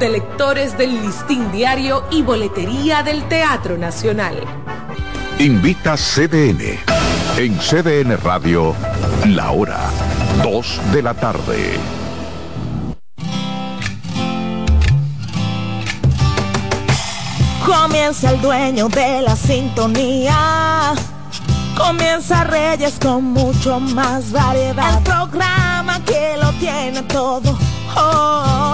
de lectores del Listín Diario y Boletería del Teatro Nacional. Invita CDN. En CDN Radio, la hora 2 de la tarde. Comienza el dueño de la sintonía. Comienza Reyes con mucho más variedad. El programa que lo tiene todo. Oh, oh, oh.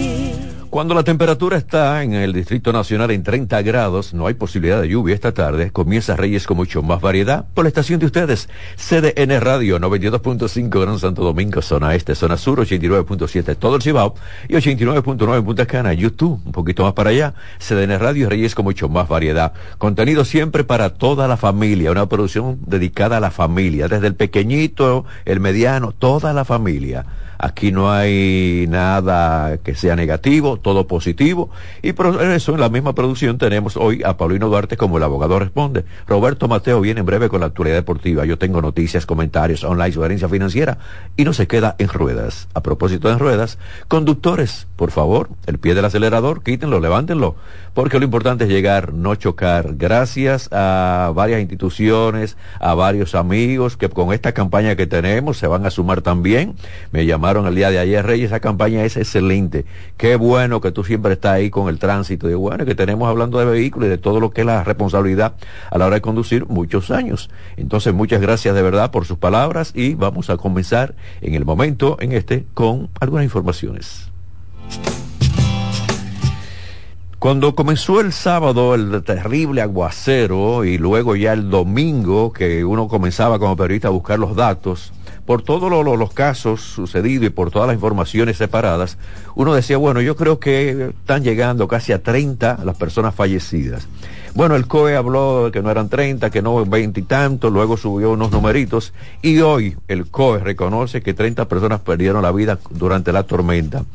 Cuando la temperatura está en el Distrito Nacional en 30 grados, no hay posibilidad de lluvia esta tarde, comienza Reyes con mucho más variedad por la estación de ustedes. CDN Radio 92.5 Gran Santo Domingo, zona este, zona sur 89.7 todo el Cibao y 89.9 en Punta Cana, YouTube, un poquito más para allá. CDN Radio Reyes con mucho más variedad. Contenido siempre para toda la familia, una producción dedicada a la familia, desde el pequeñito, el mediano, toda la familia. Aquí no hay nada que sea negativo, todo positivo. Y por eso en la misma producción tenemos hoy a Paulino Duarte como el abogado responde. Roberto Mateo viene en breve con la actualidad deportiva. Yo tengo noticias, comentarios, online, sugerencia financiera y no se queda en ruedas. A propósito de ruedas, conductores, por favor, el pie del acelerador, quítenlo, levántenlo, porque lo importante es llegar, no chocar. Gracias a varias instituciones, a varios amigos que con esta campaña que tenemos se van a sumar también. Me llamaron el día de ayer, Reyes, esa campaña es excelente. Qué bueno que tú siempre estás ahí con el tránsito. Y bueno, que tenemos hablando de vehículos y de todo lo que es la responsabilidad a la hora de conducir muchos años. Entonces, muchas gracias de verdad por sus palabras y vamos a comenzar en el momento, en este, con algunas informaciones. Cuando comenzó el sábado el terrible aguacero y luego ya el domingo que uno comenzaba como periodista a buscar los datos, por todos lo, los casos sucedidos y por todas las informaciones separadas, uno decía, bueno, yo creo que están llegando casi a 30 las personas fallecidas. Bueno, el COE habló de que no eran 30, que no 20 y tanto, luego subió unos numeritos y hoy el COE reconoce que 30 personas perdieron la vida durante la tormenta.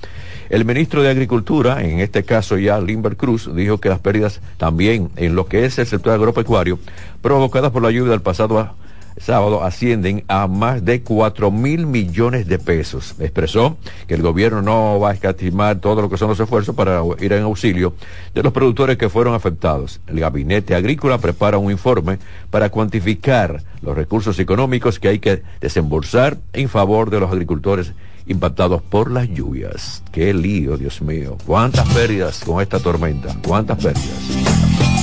El ministro de Agricultura, en este caso ya Limber Cruz, dijo que las pérdidas también en lo que es el sector agropecuario, provocadas por la lluvia del pasado sábado ascienden a más de cuatro mil millones de pesos. Expresó que el gobierno no va a escatimar todo lo que son los esfuerzos para ir en auxilio de los productores que fueron afectados. El gabinete agrícola prepara un informe para cuantificar los recursos económicos que hay que desembolsar en favor de los agricultores impactados por las lluvias. Qué lío, Dios mío. ¿Cuántas pérdidas con esta tormenta? ¿Cuántas pérdidas?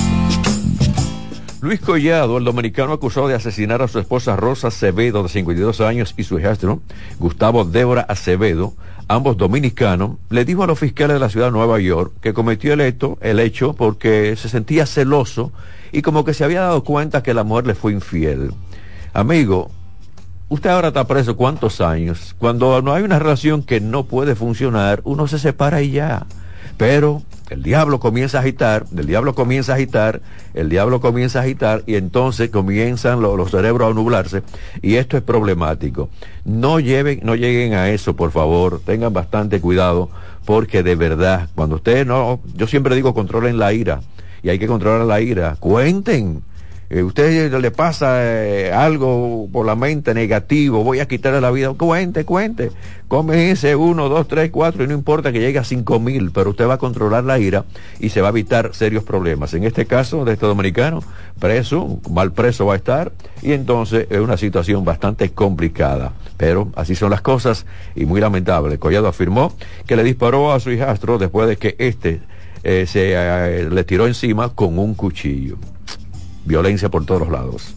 Luis Collado, el dominicano acusado de asesinar a su esposa Rosa Acevedo, de 52 años, y su hijastro, Gustavo Débora Acevedo, ambos dominicanos, le dijo a los fiscales de la ciudad de Nueva York que cometió el hecho, el hecho porque se sentía celoso y como que se había dado cuenta que la mujer le fue infiel. Amigo, usted ahora está preso cuántos años. Cuando no hay una relación que no puede funcionar, uno se separa y ya. Pero el diablo comienza a agitar, el diablo comienza a agitar, el diablo comienza a agitar y entonces comienzan los cerebros a nublarse y esto es problemático. No lleven, no lleguen a eso, por favor, tengan bastante cuidado porque de verdad, cuando ustedes no, yo siempre digo controlen la ira y hay que controlar la ira, cuenten eh, usted le pasa eh, algo por la mente negativo, voy a quitarle la vida, cuente, cuente, come ese uno, dos, tres, cuatro y no importa que llegue a cinco mil, pero usted va a controlar la ira y se va a evitar serios problemas. En este caso de este dominicano, preso, mal preso va a estar y entonces es una situación bastante complicada. Pero así son las cosas y muy lamentable. Collado afirmó que le disparó a su hijastro después de que éste eh, se le tiró encima con un cuchillo violencia por todos lados.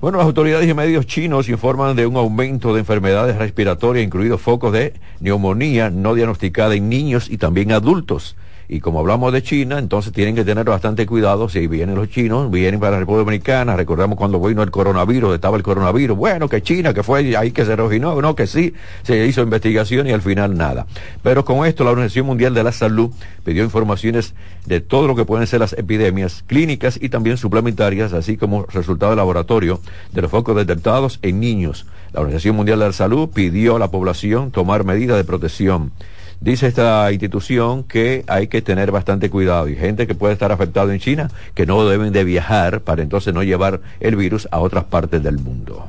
Bueno, las autoridades y medios chinos informan de un aumento de enfermedades respiratorias, incluidos focos de neumonía no diagnosticada en niños y también adultos. Y como hablamos de China, entonces tienen que tener bastante cuidado si vienen los chinos, vienen para la República Dominicana, recordamos cuando vino el coronavirus, estaba el coronavirus, bueno, que China, que fue ahí que se reginó, no, que sí, se hizo investigación y al final nada. Pero con esto la Organización Mundial de la Salud pidió informaciones de todo lo que pueden ser las epidemias clínicas y también suplementarias, así como resultado de laboratorio de los focos detectados en niños. La Organización Mundial de la Salud pidió a la población tomar medidas de protección Dice esta institución que hay que tener bastante cuidado y gente que puede estar afectada en China que no deben de viajar para entonces no llevar el virus a otras partes del mundo.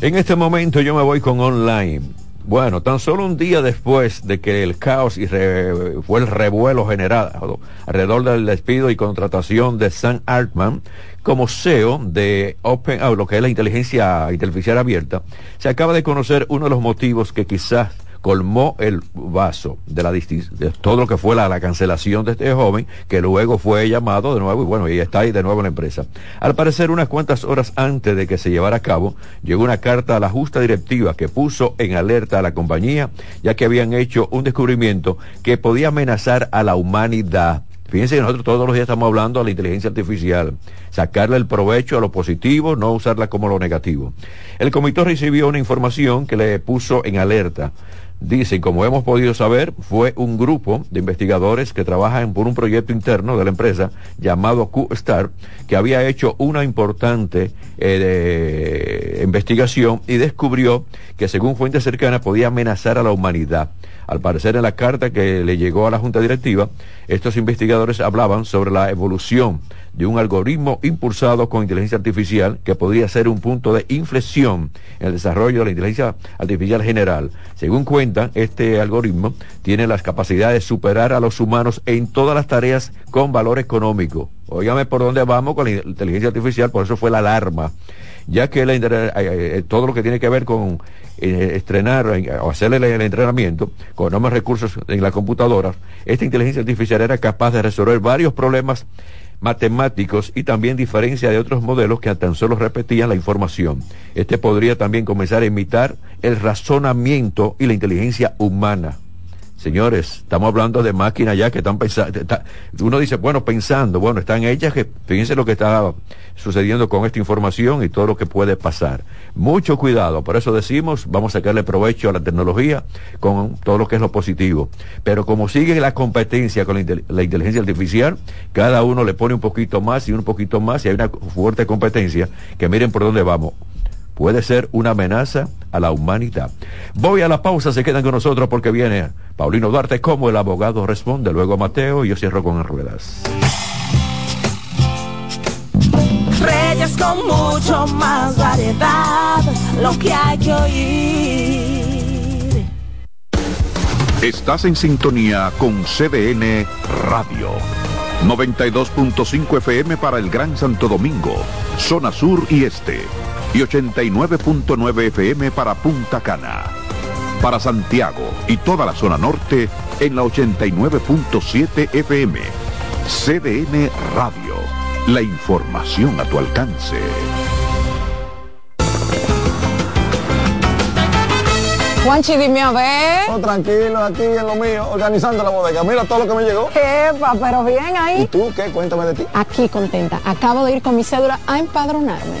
En este momento yo me voy con online. Bueno, tan solo un día después de que el caos y fue el revuelo generado alrededor del despido y contratación de Sam Altman como CEO de Open, lo que es la inteligencia artificial abierta, se acaba de conocer uno de los motivos que quizás colmó el vaso de, la, de todo lo que fue la, la, cancelación de este joven, que luego fue llamado de nuevo y bueno, y está ahí de nuevo en la empresa. Al parecer, unas cuantas horas antes de que se llevara a cabo, llegó una carta a la justa directiva que puso en alerta a la compañía, ya que habían hecho un descubrimiento que podía amenazar a la humanidad. Fíjense que nosotros todos los días estamos hablando de la inteligencia artificial, sacarle el provecho a lo positivo, no usarla como lo negativo. El comité recibió una información que le puso en alerta Dicen, como hemos podido saber, fue un grupo de investigadores que trabajan por un proyecto interno de la empresa llamado Q-Star, que había hecho una importante eh, investigación y descubrió que según fuentes cercanas podía amenazar a la humanidad. Al parecer en la carta que le llegó a la Junta Directiva, estos investigadores hablaban sobre la evolución de un algoritmo impulsado con inteligencia artificial que podría ser un punto de inflexión en el desarrollo de la inteligencia artificial general. Según cuentan, este algoritmo tiene las capacidades de superar a los humanos en todas las tareas con valor económico. Óigame por dónde vamos con la inteligencia artificial, por eso fue la alarma ya que eh, eh, todo lo que tiene que ver con eh, estrenar o hacerle el, entrenamiento con enormes recursos en la computadora, esta inteligencia artificial era capaz de resolver varios problemas matemáticos y también diferencia de otros modelos que tan solo repetían la información. Este podría también comenzar a imitar el razonamiento y la inteligencia humana. Señores, estamos hablando de máquinas ya que están pensando. uno dice, bueno, pensando, bueno, están hechas que fíjense lo que está sucediendo con esta información y todo lo que puede pasar. Mucho cuidado, por eso decimos, vamos a sacarle provecho a la tecnología con todo lo que es lo positivo. Pero como sigue la competencia con la, la inteligencia artificial, cada uno le pone un poquito más y un poquito más y hay una fuerte competencia que miren por dónde vamos puede ser una amenaza a la humanidad. Voy a la pausa, se quedan con nosotros porque viene Paulino Duarte como el abogado responde, luego Mateo y yo cierro con ruedas. Reyes con mucho más variedad, lo que hay que oír. Estás en sintonía con CDN Radio. 92.5 FM para el Gran Santo Domingo, zona sur y este y 89.9 FM para Punta Cana. Para Santiago y toda la zona norte en la 89.7 FM. CDN Radio. La información a tu alcance. Juanchi, dime a ver. Oh, tranquilo, aquí en lo mío, organizando la bodega. Mira todo lo que me llegó. Epa, pero bien ahí. ¿Y tú qué? Cuéntame de ti. Aquí contenta. Acabo de ir con mi cédula a empadronarme.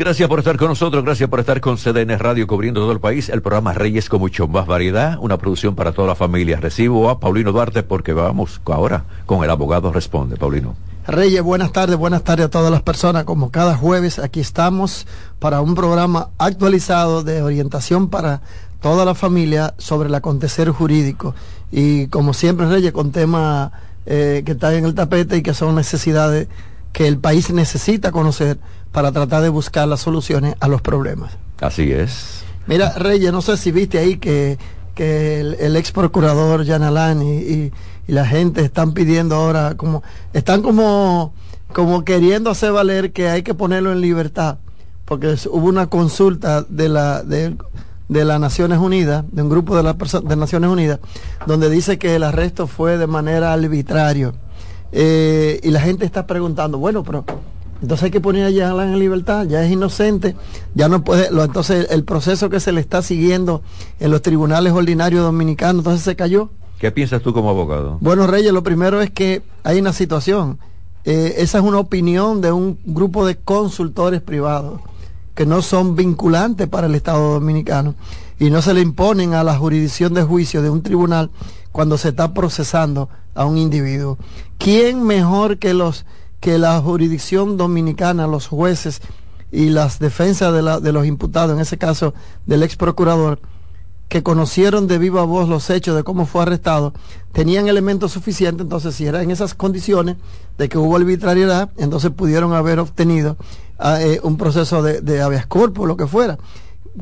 Gracias por estar con nosotros, gracias por estar con CDN Radio cubriendo todo el país, el programa Reyes con mucho más variedad, una producción para toda la familia. Recibo a Paulino Duarte porque vamos ahora con el abogado Responde. Paulino. Reyes, buenas tardes, buenas tardes a todas las personas. Como cada jueves, aquí estamos para un programa actualizado de orientación para toda la familia sobre el acontecer jurídico. Y como siempre, Reyes, con temas eh, que están en el tapete y que son necesidades que el país necesita conocer para tratar de buscar las soluciones a los problemas. Así es. Mira, Reyes, no sé si viste ahí que, que el, el ex procurador Jan Alain y, y, y la gente están pidiendo ahora, como, están como, como queriendo hacer valer que hay que ponerlo en libertad, porque es- hubo una consulta de la, de, de las Naciones Unidas, de un grupo de las de Naciones Unidas, donde dice que el arresto fue de manera arbitraria. Eh, y la gente está preguntando, bueno, pero entonces hay que poner a Jan Alain en libertad, ya es inocente, ya no puede, lo, entonces el proceso que se le está siguiendo en los tribunales ordinarios dominicanos, entonces se cayó. ¿Qué piensas tú como abogado? Bueno, Reyes, lo primero es que hay una situación. Eh, esa es una opinión de un grupo de consultores privados que no son vinculantes para el Estado dominicano y no se le imponen a la jurisdicción de juicio de un tribunal cuando se está procesando a un individuo. ¿Quién mejor que los que la jurisdicción dominicana, los jueces y las defensas de, la- de los imputados, en ese caso del ex procurador, que conocieron de viva voz los hechos de cómo fue arrestado, tenían elementos suficientes, entonces si era en esas condiciones de que hubo arbitrariedad, entonces pudieron haber obtenido ah, eh, un proceso de, de habeas corpus, lo que fuera.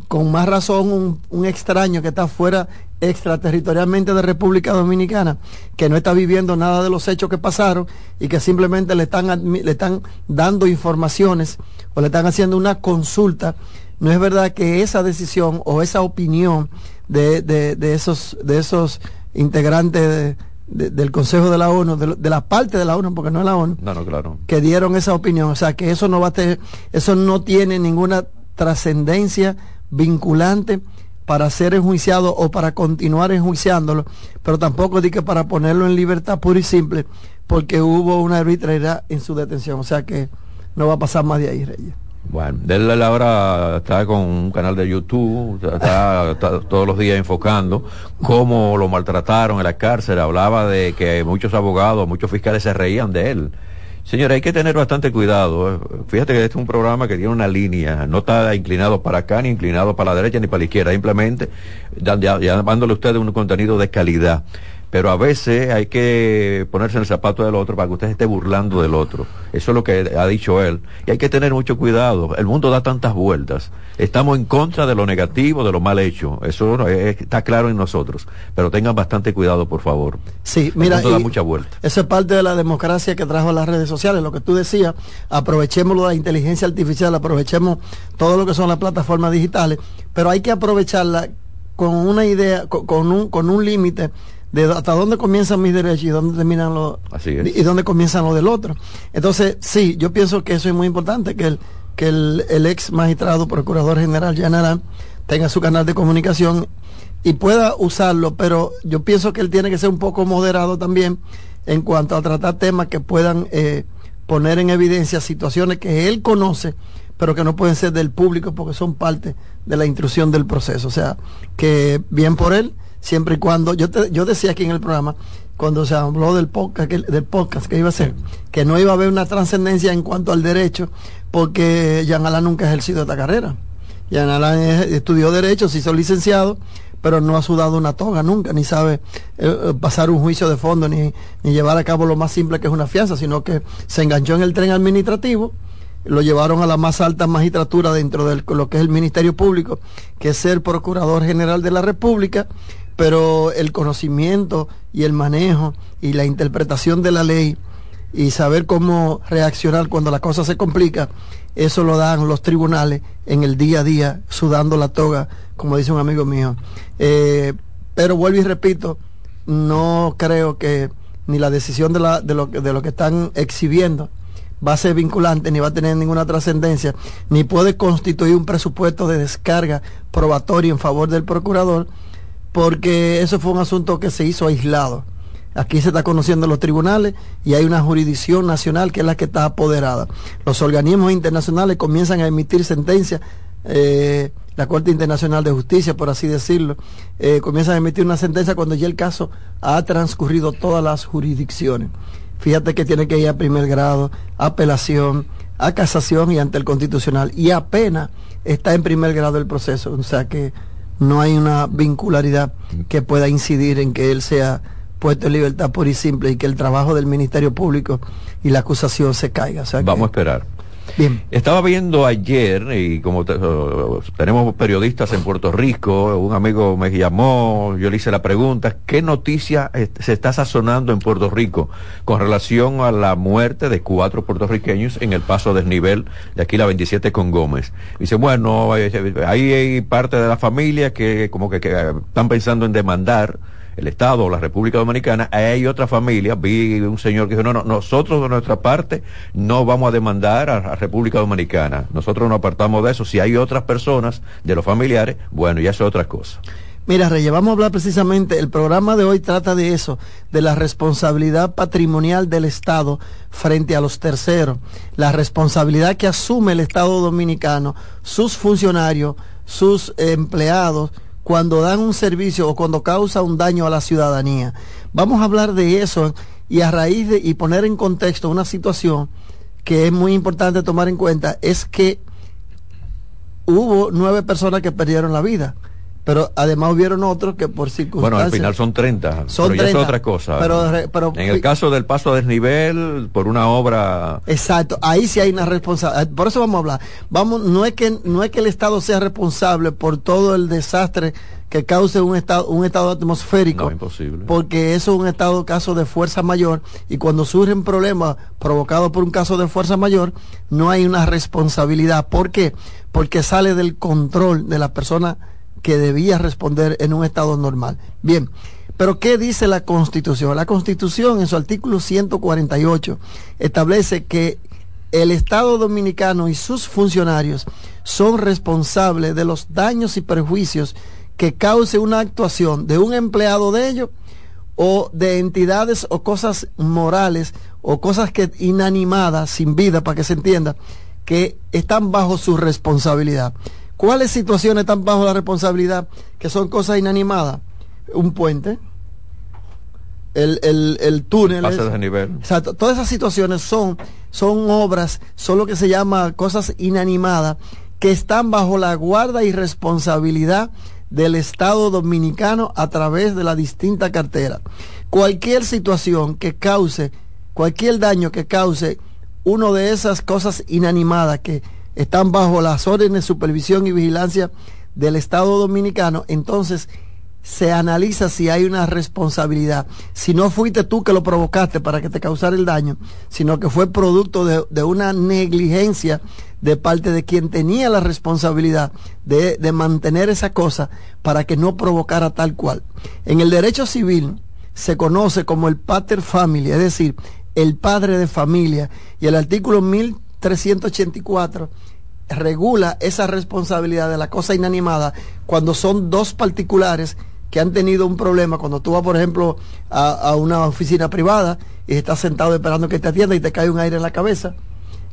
Con más razón un, un extraño que está fuera extraterritorialmente de República Dominicana, que no está viviendo nada de los hechos que pasaron y que simplemente le están, le están dando informaciones o le están haciendo una consulta no es verdad que esa decisión o esa opinión de, de, de esos de esos integrantes de- de- del Consejo de la ONU, de, la parte de la ONU, porque no es la ONU, No, no, claro. que dieron esa opinión, o sea que eso no va a tener, eso no tiene ninguna trascendencia vinculante para ser enjuiciado o para continuar enjuiciándolo, pero tampoco di que para ponerlo en libertad pura y simple, porque hubo una arbitrariedad en su detención, o sea que no va a pasar más de ahí, Reyes. Bueno, él ahora está con un canal de YouTube, está, está todos los días enfocando cómo lo maltrataron en la cárcel, hablaba de que muchos abogados, muchos fiscales se reían de él. Señores, hay que tener bastante cuidado. eh. Fíjate que este es un programa que tiene una línea, no está inclinado para acá, ni inclinado para la derecha, ni para la izquierda, simplemente dándole a ustedes un contenido de calidad. Pero a veces hay que ponerse en el zapato del otro para que usted se esté burlando del otro. Eso es lo que ha dicho él. Y hay que tener mucho cuidado. El mundo da tantas vueltas. Estamos en contra de lo negativo, de lo mal hecho. Eso no- es- está claro en nosotros. Pero tengan bastante cuidado, por favor. Sí, El mira, mundo da mucha vuelta. eso es parte de la democracia que trajo las redes sociales. Lo que tú decías, aprovechemos la inteligencia artificial, aprovechemos todo lo que son las plataformas digitales, pero hay que aprovecharla con una idea, con, con un, con un límite de hasta dónde comienzan mis derechos y dónde terminan los y dónde comienzan los del otro. Entonces, sí, yo pienso que eso es muy importante, que el, que el, el ex magistrado, procurador general Jan Arán, tenga su canal de comunicación y pueda usarlo, pero yo pienso que él tiene que ser un poco moderado también en cuanto a tratar temas que puedan eh, poner en evidencia situaciones que él conoce, pero que no pueden ser del público porque son parte de la intrusión del proceso. O sea, que bien por él, siempre y cuando, yo, te, yo decía aquí en el programa, cuando se habló del podcast, que, del podcast que iba a ser, que no iba a haber una trascendencia en cuanto al derecho, porque Jean Alain nunca ha ejercido esta carrera. Jean Alain estudió derecho, se hizo licenciado, pero no ha sudado una toga nunca, ni sabe eh, eh, pasar un juicio de fondo, ni, ni llevar a cabo lo más simple que es una fianza, sino que se enganchó en el tren administrativo, lo llevaron a la más alta magistratura dentro de lo que es el Ministerio Público, que es ser Procurador General de la República, pero el conocimiento y el manejo y la interpretación de la ley y saber cómo reaccionar cuando la cosa se complica, eso lo dan los tribunales en el día a día, sudando la toga, como dice un amigo mío. Eh, pero vuelvo y repito, no creo que ni la decisión de, la, de, lo, de lo que están exhibiendo va a ser vinculante, ni va a tener ninguna trascendencia, ni puede constituir un presupuesto de descarga probatorio en favor del procurador, porque eso fue un asunto que se hizo aislado. Aquí se está conociendo los tribunales y hay una jurisdicción nacional que es la que está apoderada. Los organismos internacionales comienzan a emitir sentencias, eh, la Corte Internacional de Justicia, por así decirlo, eh, comienzan a emitir una sentencia cuando ya el caso ha transcurrido todas las jurisdicciones. Fíjate que tiene que ir a primer grado, apelación, a casación y ante el constitucional. Y apenas está en primer grado el proceso. O sea que no hay una vincularidad que pueda incidir en que él sea puesto en libertad por y simple y que el trabajo del Ministerio Público y la acusación se caiga. Vamos a esperar. Estaba viendo ayer, y como tenemos periodistas en Puerto Rico, un amigo me llamó, yo le hice la pregunta, ¿qué noticia se está sazonando en Puerto Rico con relación a la muerte de cuatro puertorriqueños en el paso desnivel de aquí la 27 con Gómez? Dice, bueno, ahí hay parte de la familia que como que están pensando en demandar el Estado o la República Dominicana, hay otra familia, vi un señor que dijo, no, no, nosotros de nuestra parte no vamos a demandar a la República Dominicana, nosotros nos apartamos de eso, si hay otras personas de los familiares, bueno, ya es otra cosa. Mira, Reyes, vamos a hablar precisamente, el programa de hoy trata de eso, de la responsabilidad patrimonial del Estado frente a los terceros, la responsabilidad que asume el Estado dominicano, sus funcionarios, sus empleados, cuando dan un servicio o cuando causa un daño a la ciudadanía. Vamos a hablar de eso y a raíz de y poner en contexto una situación que es muy importante tomar en cuenta es que hubo nueve personas que perdieron la vida pero además hubieron otros que por circunstancias... Bueno, al final son 30, son pero 30, es otra cosa. Pero, en el caso del paso a desnivel, por una obra... Exacto, ahí sí hay una responsabilidad, por eso vamos a hablar. Vamos, no es que, no es que el Estado sea responsable por todo el desastre que cause un estado, un estado atmosférico. No, imposible. Porque eso es un estado caso de fuerza mayor y cuando surgen problemas provocados por un caso de fuerza mayor, no hay una responsabilidad. ¿Por qué? Porque sale del control de la persona que debía responder en un estado normal. Bien, pero ¿qué dice la Constitución? La Constitución en su artículo 148 establece que el Estado dominicano y sus funcionarios son responsables de los daños y perjuicios que cause una actuación de un empleado de ellos o de entidades o cosas morales o cosas que inanimadas, sin vida, para que se entienda, que están bajo su responsabilidad. ¿Cuáles situaciones están bajo la responsabilidad que son cosas inanimadas? Un puente, el, el, el túnel. de nivel. Exacto. Todas esas situaciones son, son obras, son lo que se llama cosas inanimadas, que están bajo la guarda y responsabilidad del Estado dominicano a través de la distinta cartera. Cualquier situación que cause, cualquier daño que cause uno de esas cosas inanimadas que están bajo las órdenes de supervisión y vigilancia del Estado Dominicano, entonces se analiza si hay una responsabilidad. Si no fuiste tú que lo provocaste para que te causara el daño, sino que fue producto de, una negligencia de parte de quien tenía la responsabilidad de, de mantener esa cosa para que no provocara tal cual. En el derecho civil se conoce como el pater familia, es decir, el padre de familia, y el artículo 1384 regula esa responsabilidad de la cosa inanimada cuando son dos particulares que han tenido un problema, cuando tú vas, por ejemplo, a, una oficina privada y estás sentado esperando que te atienda y te cae un aire en la cabeza,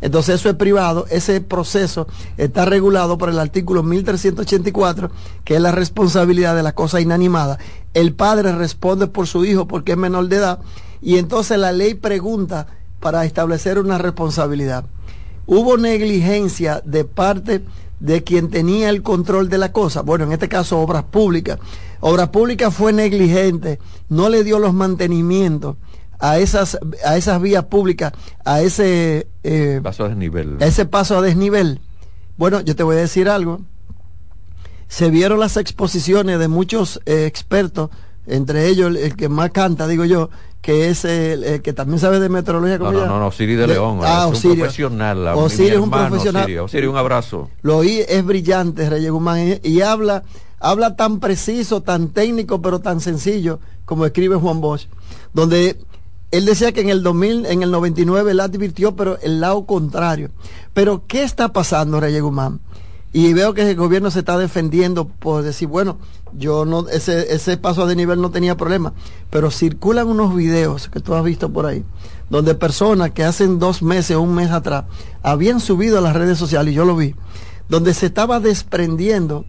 Entonces eso es privado, ese proceso está regulado por el artículo 1384, que es la responsabilidad de la cosa inanimada. El padre responde por su hijo porque es menor de edad y entonces la ley pregunta para establecer una responsabilidad. Hubo negligencia de parte de quien tenía el control de la cosa. Bueno, en este caso Obras Públicas. Obras Públicas fue negligente, no le dio los mantenimientos a esas, a esas vías públicas, a ese eh, paso a desnivel. ese paso a desnivel. Bueno, yo te voy a decir algo. Se vieron las exposiciones de muchos eh, expertos, entre ellos el, que más canta, digo yo, que es el, que también sabe de meteorología. No, no, no, no, Osiris de, León. Ah, es un profesional. Osiris es un profesional. Osiris, un abrazo. Lo oí, es brillante, Reyes Guzmán, y, habla, habla tan preciso, tan técnico, pero tan sencillo, como escribe Juan Bosch, donde él decía que en el 2000, en el 99 él advirtió, pero el lado contrario. Pero, ¿qué está pasando, Reyes Guzmán? Y veo que el gobierno se está defendiendo por decir, bueno, yo no, ese, ese paso de nivel no tenía problema. Pero circulan unos videos que tú has visto por ahí, donde personas que hacen dos meses o un mes atrás habían subido a las redes sociales, y yo lo vi, donde se estaba desprendiendo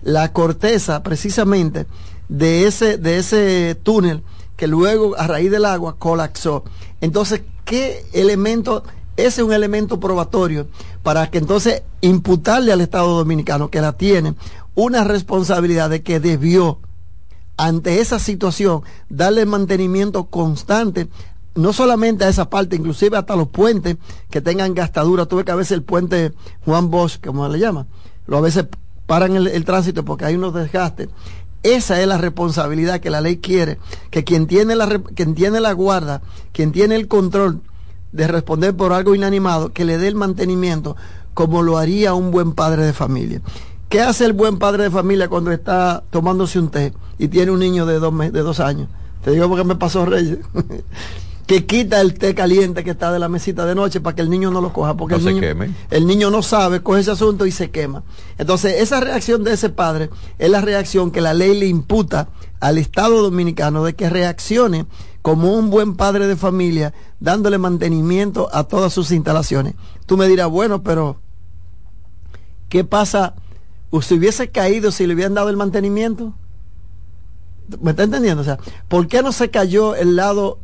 la corteza precisamente de ese, de ese túnel que luego a raíz del agua colapsó. Entonces, ¿qué elemento? Ese es un elemento probatorio para que entonces imputarle al Estado Dominicano, que la tiene, una responsabilidad de que debió, ante esa situación, darle mantenimiento constante no solamente a esa parte, inclusive hasta los puentes que tengan gastadura. Tuve que a veces el puente Juan Bosch, como le llama, lo a veces paran el, el, tránsito porque hay unos desgastes. Esa es la responsabilidad que la ley quiere, que quien tiene la, quien tiene la guarda, quien tiene el control de responder por algo inanimado, que le dé el mantenimiento como lo haría un buen padre de familia. ¿Qué hace el buen padre de familia cuando está tomándose un té y tiene un niño de dos, de dos años? Te digo porque me pasó Reyes. que quita el té caliente que está de la mesita de noche para que el niño no lo coja, porque no el, niño, el niño no sabe, coge ese asunto y se quema. Entonces, esa reacción de ese padre es la reacción que la ley le imputa al Estado dominicano de que reaccione como un buen padre de familia, dándole mantenimiento a todas sus instalaciones. Tú me dirás, bueno, pero ¿qué pasa? ¿Si hubiese caído si le hubieran dado el mantenimiento? ¿Me está entendiendo? O sea, ¿por qué no se cayó el lado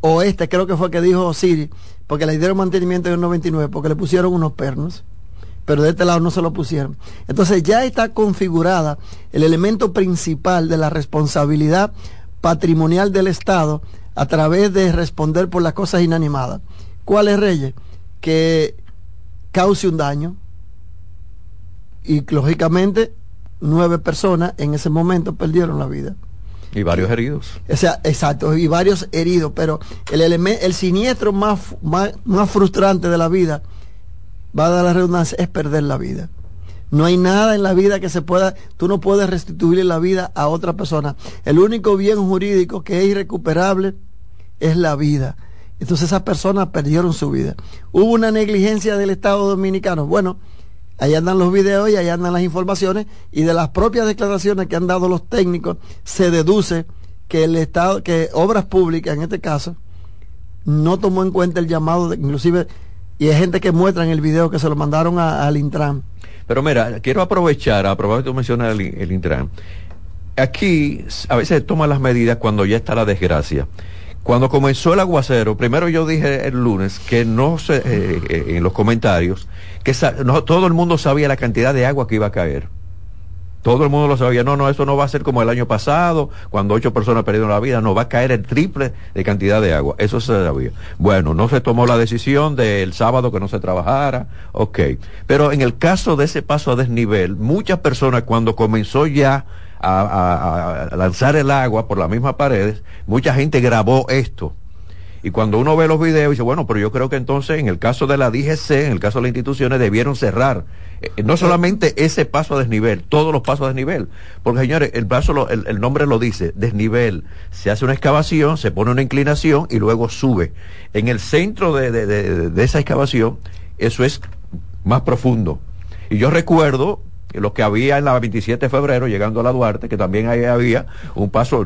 oeste, creo que fue que dijo Siri, porque le dieron mantenimiento en el 99, porque le pusieron unos pernos, pero de este lado no se lo pusieron. Entonces ya está configurada el elemento principal de la responsabilidad patrimonial del Estado a través de responder por las cosas inanimadas. ¿Cuál es, Reyes? Que cause un daño y lógicamente nueve personas en ese momento perdieron la vida. Y varios heridos. O sea, exacto, y varios heridos, pero el, el siniestro más, más, más frustrante de la vida, va a dar la redundancia, es perder la vida. No hay nada en la vida que se pueda, tú no puedes restituirle la vida a otra persona. El único bien jurídico que es irrecuperable es la vida. Entonces esas personas perdieron su vida. Hubo una negligencia del Estado Dominicano. Bueno, Ahí andan los videos y ahí andan las informaciones y de las propias declaraciones que han dado los técnicos se deduce que el Estado, que Obras Públicas en este caso, no tomó en cuenta el llamado, inclusive, y hay gente que muestra en el video que se lo mandaron al Intran. Pero mira, quiero aprovechar, a que tú mencionas el, Intran. Aquí a veces se toman las medidas cuando ya está la desgracia. Cuando comenzó el aguacero, primero yo dije el lunes que no sé, eh, eh, en los comentarios, que no, todo el mundo sabía la cantidad de agua que iba a caer. Todo el mundo lo sabía, no, no, eso no va a ser como el año pasado, cuando ocho personas perdieron la vida, no, va a caer el triple de cantidad de agua, eso se sabía. Bueno, no se tomó la decisión del sábado que no se trabajara, ok. Pero en el caso de ese paso a desnivel, muchas personas cuando comenzó ya a, a, lanzar el agua por las mismas paredes, mucha gente grabó esto. Y cuando uno ve los videos, dice, bueno, pero yo creo que entonces en el caso de la DGC, en el caso de las instituciones, debieron cerrar. Eh, no solamente ese paso a desnivel, todos los pasos a desnivel. Porque señores, el paso, el, el, nombre lo dice, desnivel. Se hace una excavación, se pone una inclinación y luego sube. En el centro de, de, de, de esa excavación, eso es más profundo. Y yo recuerdo lo que había en la 27 de febrero, llegando a la Duarte, que también ahí había un paso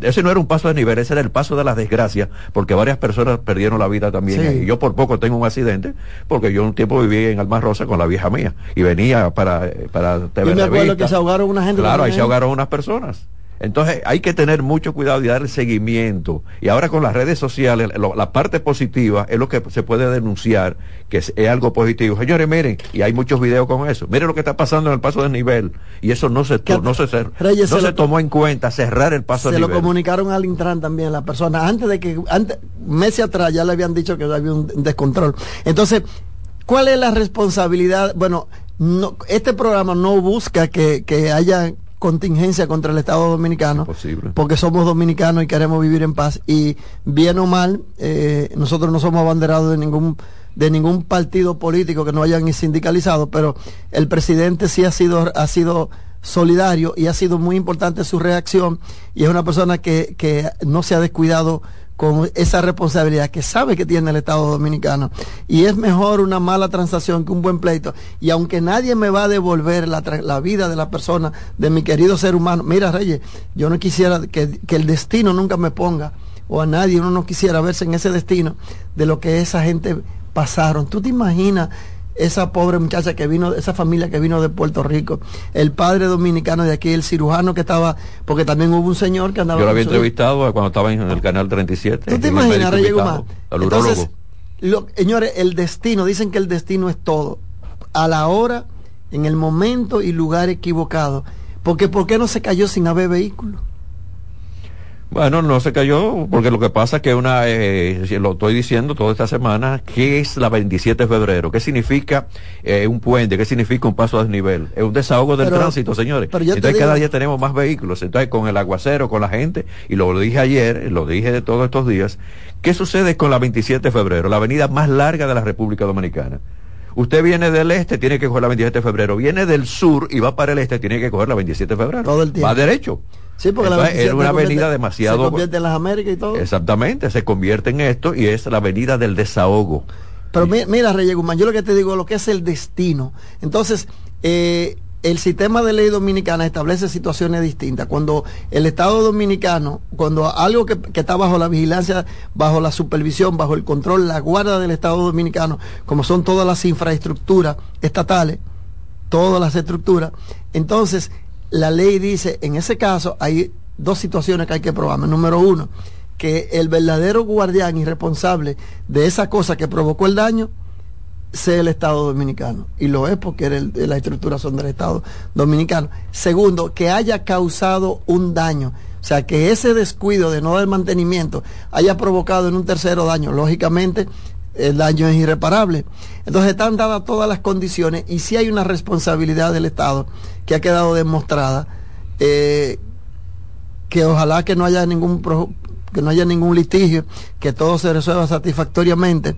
ese no era un paso de nivel, ese era el paso de la desgracia, porque varias personas perdieron la vida también. Sí. ahí. Yo por poco tengo un accidente, porque yo un tiempo viví en Alma Rosa con la vieja mía y venía para, eh, para TV Yo me acuerdo que se ahogaron una gente. Claro, ahí se ahogaron unas personas. Entonces hay que tener mucho cuidado y darle seguimiento. Y ahora con las redes sociales, lo- la parte positiva es lo que se puede denunciar, que es, es algo positivo. Señores, miren, y hay muchos videos con eso. Miren lo que está pasando en el paso de nivel. Y eso no se, to- no se, Reyes, no se se lo- tomó en cuenta, cerrar el paso se de lo nivel. comunicaron al Intran también las personas antes de que antes meses atrás ya le habían dicho que había un descontrol entonces cuál es la responsabilidad bueno no, este programa no busca que, que haya contingencia contra el Estado Dominicano porque somos dominicanos y queremos vivir en paz. Y bien o mal eh, nosotros no somos abanderados de ningún de ningún partido político que no hayan sindicalizado pero el presidente sí ha sido ha sido solidario y ha sido muy importante su reacción y es una persona que, que no se ha descuidado con esa responsabilidad que sabe que tiene el Estado Dominicano. Y es mejor una mala transacción que un buen pleito. Y aunque nadie me va a devolver la, la vida de la persona, de mi querido ser humano, mira Reyes, yo no quisiera que, que el destino nunca me ponga, o a nadie, uno no quisiera verse en ese destino de lo que esa gente pasaron. ¿Tú te imaginas? Esa pobre muchacha que vino, esa familia que vino de Puerto Rico, el padre dominicano de aquí, el cirujano que estaba, porque también hubo un señor que andaba Yo lo había entrevistado cuando estaba en el canal 37. ¿Tú te imaginas, Reyes Guzmán? Entonces, lo- señores, el destino, dicen que el destino es todo. A la hora, en el momento y lugar equivocado. Porque ¿por qué no se cayó sin haber vehículo? Bueno, no se cayó, porque lo que pasa es que una, eh, lo estoy diciendo toda esta semana, ¿qué es la 27 de febrero? ¿Qué significa eh, un puente? ¿Qué significa un paso a desnivel? Es un desahogo del Pero- tránsito, señores. pero Entonces cada día tenemos más vehículos, entonces con el aguacero, con la gente, y lo dije ayer, lo dije de todos estos días, ¿qué sucede con la 27 de febrero? La avenida más larga de la República Dominicana. Usted viene del este, tiene que coger la 27 de febrero. Viene del sur y va para el este, tiene que coger la 27 de febrero. Todo el tiempo. Va derecho. Sí, porque la Entonces, 27 es una avenida demasiado... Se convierte en las Américas y todo. Exactamente, se convierte en esto y es la avenida del desahogo. Pero mi- mira, Reyes Guzmán, yo lo que te digo, lo que es el destino. Entonces, eh, el sistema de ley dominicana establece situaciones distintas. Cuando el Estado dominicano, cuando algo que, que está bajo la vigilancia, bajo la supervisión, bajo el control, la guarda del Estado dominicano, como son todas las infraestructuras estatales, todas las estructuras, entonces la ley dice, en ese caso hay dos situaciones que hay que probar. Número uno, que el verdadero guardián y responsable de esa cosa que provocó el daño sea el Estado Dominicano. Y lo es porque era el- las estructuras son del Estado Dominicano. Segundo, que haya causado un daño. O sea, que ese descuido de no dar mantenimiento haya provocado en un tercero daño. Lógicamente, el daño es irreparable. Entonces están dadas todas las condiciones y si hay una responsabilidad del Estado que ha quedado demostrada, eh, que ojalá que no haya ningún pro- que no haya ningún litigio, que todo se resuelva satisfactoriamente,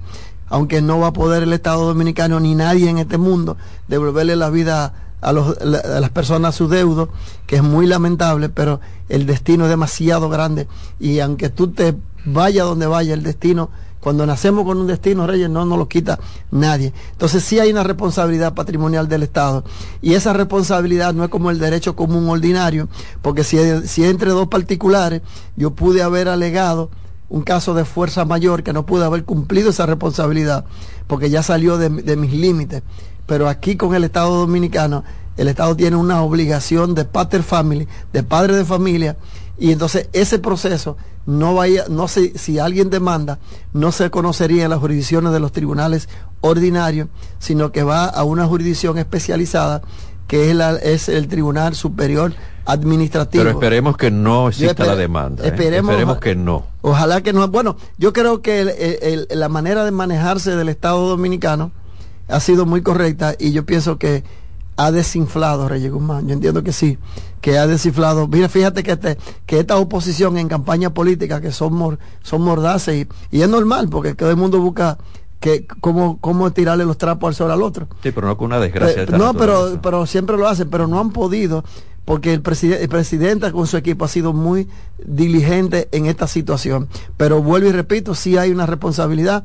aunque no va a poder el Estado Dominicano ni nadie en este mundo devolverle la vida a, los- a las personas su deudo, que es muy lamentable, pero el destino es demasiado grande y aunque tú te vayas donde vaya el destino cuando nacemos con un destino, Reyes, no nos lo quita nadie. Entonces sí hay una responsabilidad patrimonial del Estado. Y esa responsabilidad no es como el derecho común ordinario, porque si, si entre dos particulares yo pude haber alegado un caso de fuerza mayor que no pude haber cumplido esa responsabilidad, porque ya salió de, de mis límites. Pero aquí con el Estado Dominicano, el Estado tiene una obligación de pater family, de padre de familia, y entonces ese proceso no vaya, no sé, si alguien demanda, no se conocería en las jurisdicciones de los tribunales ordinarios, sino que va a una jurisdicción especializada que es, la- es el Tribunal Superior Administrativo. Pero esperemos que no exista la demanda. ¿eh? esperemos- esperemos que no. Ojalá que no. Bueno, yo creo que el- el- el- la manera de manejarse del Estado Dominicano ha sido muy correcta y yo pienso que ha desinflado Reyes Guzmán. Yo entiendo que sí, que ha desinflado. Mira, fíjate que, este, que esta oposición en campaña política, que son, mor- son mordaces y, y es normal porque todo el mundo busca que cómo, cómo tirarle los trapos al sol al otro. Sí, pero no con una desgracia. de Eh, no, pero, pero siempre lo hacen, pero no han podido, porque el, preside- el presidente con su equipo ha sido muy diligente en esta situación. Pero vuelvo y repito, sí hay una responsabilidad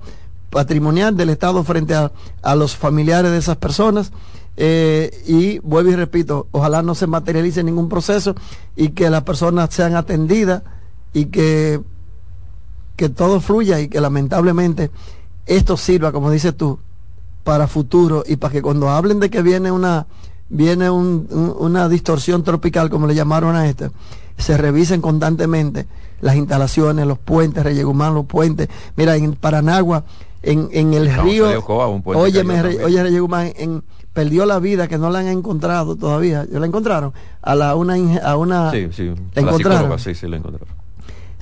patrimonial del Estado frente a, a los familiares de esas personas. Eh, y vuelvo y repito, ojalá no se materialice ningún proceso y que las personas sean atendidas y que, que todo fluya y que lamentablemente esto sirva, como dices tú, para futuro y para que cuando hablen de que viene una viene una distorsión tropical, como le llamaron a esta, se revisen constantemente las instalaciones, los puentes, Reyegumán, los puentes. Mira, en Paranagua, en, en el río, oye, oye Reyegumán, en, perdió la vida que no la han encontrado todavía. ¿La encontraron? A la una a una Sí, sí. ¿La encontraron? Sí, sí, la encontraron.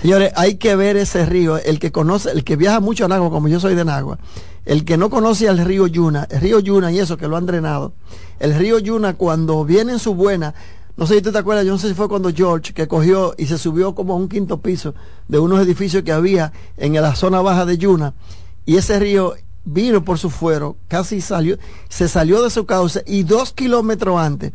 Señores, hay que ver ese río, el que conoce, el que viaja mucho a Nagua, como yo soy de Nagua, el que no conoce al río Yuna, el río Yuna y eso que lo han drenado, el río Yuna cuando viene en su buena, no sé si tú te acuerdas, yo no sé si fue cuando George que cogió y se subió como a un quinto piso de unos edificios que había en la zona baja de Yuna, y ese río vino por su fuero, casi salió, se salió de su cauce y dos kilómetros antes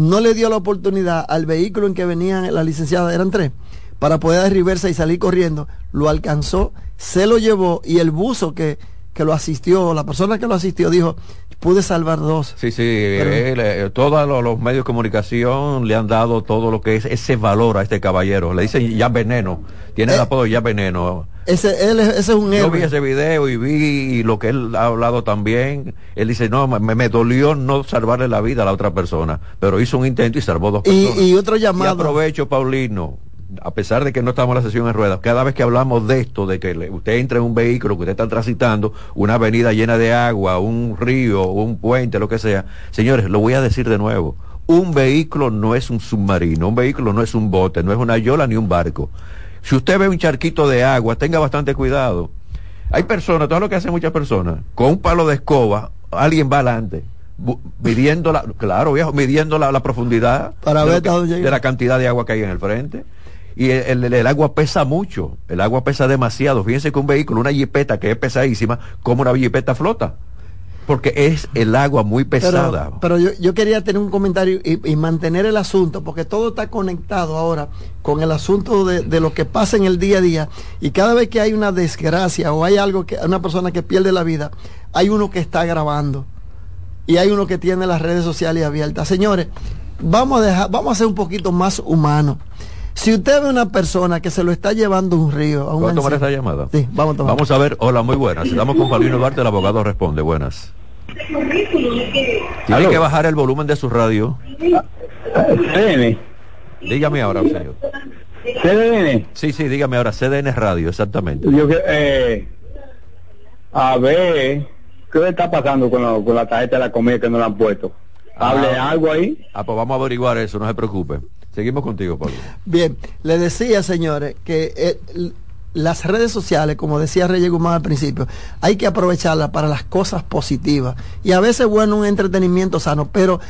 no le dio la oportunidad al vehículo en que venía la licenciada, eran tres, para poder derribarse y salir corriendo, lo alcanzó, se lo llevó y el buzo que, que lo asistió, la persona que lo asistió dijo, pude salvar dos. Sí, sí, eh, todos los, medios de comunicación le han dado todo lo que es ese valor a este caballero. Le dicen ya veneno, tiene el eh, apodo ya veneno. Ese, él, ese es un Yo vi ese video y vi lo que él ha hablado también. Él dice, no, me, me, dolió no salvarle la vida a la otra persona, pero hizo un intento y salvó dos personas. Y, y otro llamado. Y aprovecho, Paulino, a pesar de que no estamos en la sesión en ruedas, cada vez que hablamos de esto, de que usted entra en un vehículo que usted está transitando, una avenida llena de agua, un río, un puente, lo que sea, señores, lo voy a decir de nuevo, un vehículo no es un submarino, un vehículo no es un bote, no es una yola ni un barco. Si usted ve un charquito de agua, tenga bastante cuidado. Hay personas, todo lo que hacen muchas personas, con un palo de escoba, alguien va adelante midiendo la, claro viejo, midiendo la, profundidad Para de, ver de la cantidad de agua que hay en el frente y el, agua pesa mucho, el agua pesa demasiado. Fíjense que un vehículo, una jipeta que es pesadísima, como una jipeta flota. Porque es el agua muy pesada. Pero, yo, quería tener un comentario y, mantener el asunto, porque todo está conectado ahora con el asunto de, lo que pasa en el día a día. Y cada vez que hay una desgracia o hay algo que, una persona que pierde la vida, hay uno que está grabando. Y hay uno que tiene las redes sociales abiertas. Señores, vamos a dejar, vamos a ser un poquito más humanos. Si usted ve una persona que se lo está llevando un río. A ¿Vamos a tomar esa llamada? Sí, vamos a tomar. Vamos a ver. Hola, muy buenas. Estamos con Paulino Duarte, el abogado responde. Buenas. Tiene que bajar el volumen de su radio. CDN. Dígame ahora, señor. CDN. Sí, sí, dígame ahora. CDN Radio, exactamente. Yo eh, a ver, ¿qué está pasando con la, con la tarjeta de la comida que no la han puesto? Hable ah, algo ahí. Ah, pues vamos a averiguar eso, no se preocupe. Seguimos contigo, Pablo. Bien, le decía, señores, que eh, las redes sociales, como decía Reyes Guzmán al principio, hay que aprovecharlas para las cosas positivas. Y a veces, bueno, un entretenimiento sano, pero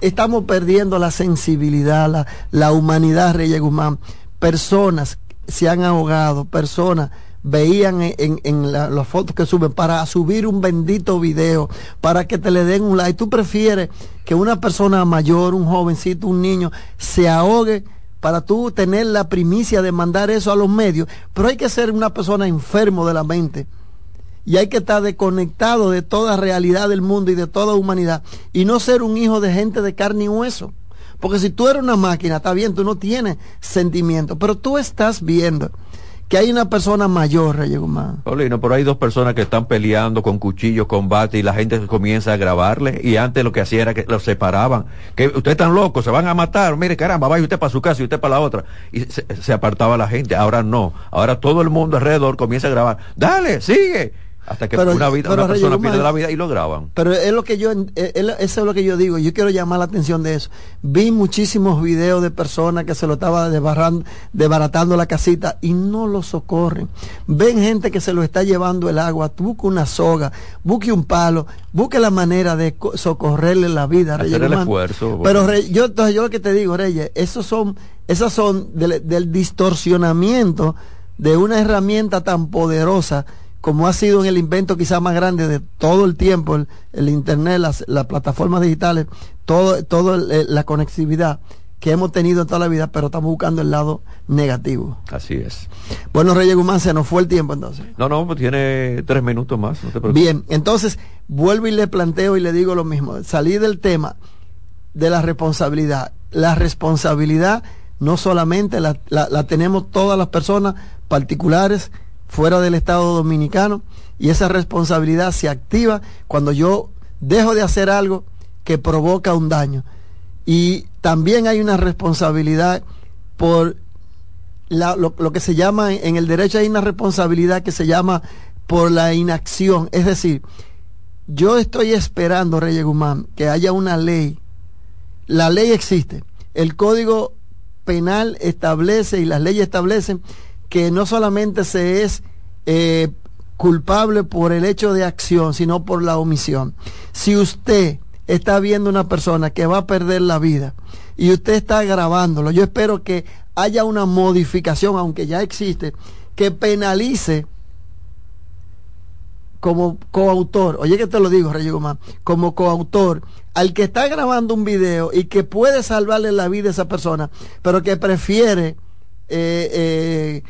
estamos perdiendo la sensibilidad, la, la humanidad, Reyes Guzmán. Personas se han ahogado, personas veían en, en, las fotos que suben para subir un bendito video, para que te le den un like. Tú prefieres que una persona mayor, un jovencito, un niño, se ahogue para tú tener la primicia de mandar eso a los medios, pero hay que ser una persona enfermo de la mente. Y hay que estar desconectado de toda realidad del mundo y de toda humanidad. Y no ser un hijo de gente de carne y hueso. Porque si tú eres una máquina, está bien, tú no tienes sentimiento, pero tú estás viendo que hay una persona mayor, Reyes Guzmán. Paulino, pero hay dos personas que están peleando con cuchillos, combate, y la gente comienza a grabarle, y antes lo que hacía era que los separaban. Que ustedes están locos, se van a matar, mire caramba, vaya usted para su casa y usted para la otra. Y se apartaba la gente, ahora no, ahora todo el mundo alrededor comienza a grabar. Dale, sigue hasta que una, vida, una persona pierde la vida y lo graban. Pero es lo que yo, eh, eso es lo que yo digo. Yo quiero llamar la atención de eso. Vi muchísimos videos de personas que se lo estaba desbaratando la casita y no lo socorren. Ven gente que se lo está llevando el agua. Busque una soga, busque un palo, busque la manera de socorrerle la vida. Hacer el esfuerzo. Pero yo, entonces yo lo que te digo, Reyes, esos son, esas son del distorsionamiento de una herramienta tan poderosa como ha sido en el invento quizás más grande de todo el tiempo, el, Internet, las, plataformas digitales, todo, todo la conectividad que hemos tenido en toda la vida, pero estamos buscando el lado negativo. Así es. Bueno, Reyes Guzmán, se nos fue el tiempo entonces. No, no, pues tiene tres minutos más. Bien, entonces vuelvo y le planteo y le digo lo mismo. Salí del tema de la responsabilidad. La responsabilidad no solamente la, la tenemos todas las personas particulares fuera del Estado Dominicano y esa responsabilidad se activa cuando yo dejo de hacer algo que provoca un daño. Y también hay una responsabilidad por lo, que se llama, en el derecho hay una responsabilidad que se llama por la inacción. Es decir, yo estoy esperando, Reyes Guzmán, que haya una ley. La ley existe. El código penal establece y las leyes establecen que no solamente se es eh, culpable por el hecho de acción, sino por la omisión. Si usted está viendo una persona que va a perder la vida y usted está grabándolo, yo espero que haya una modificación, aunque ya existe, que penalice como coautor, oye que te lo digo, Rey Guzmán, como coautor, al que está grabando un video y que puede salvarle la vida a esa persona, pero que prefiere eh, eh,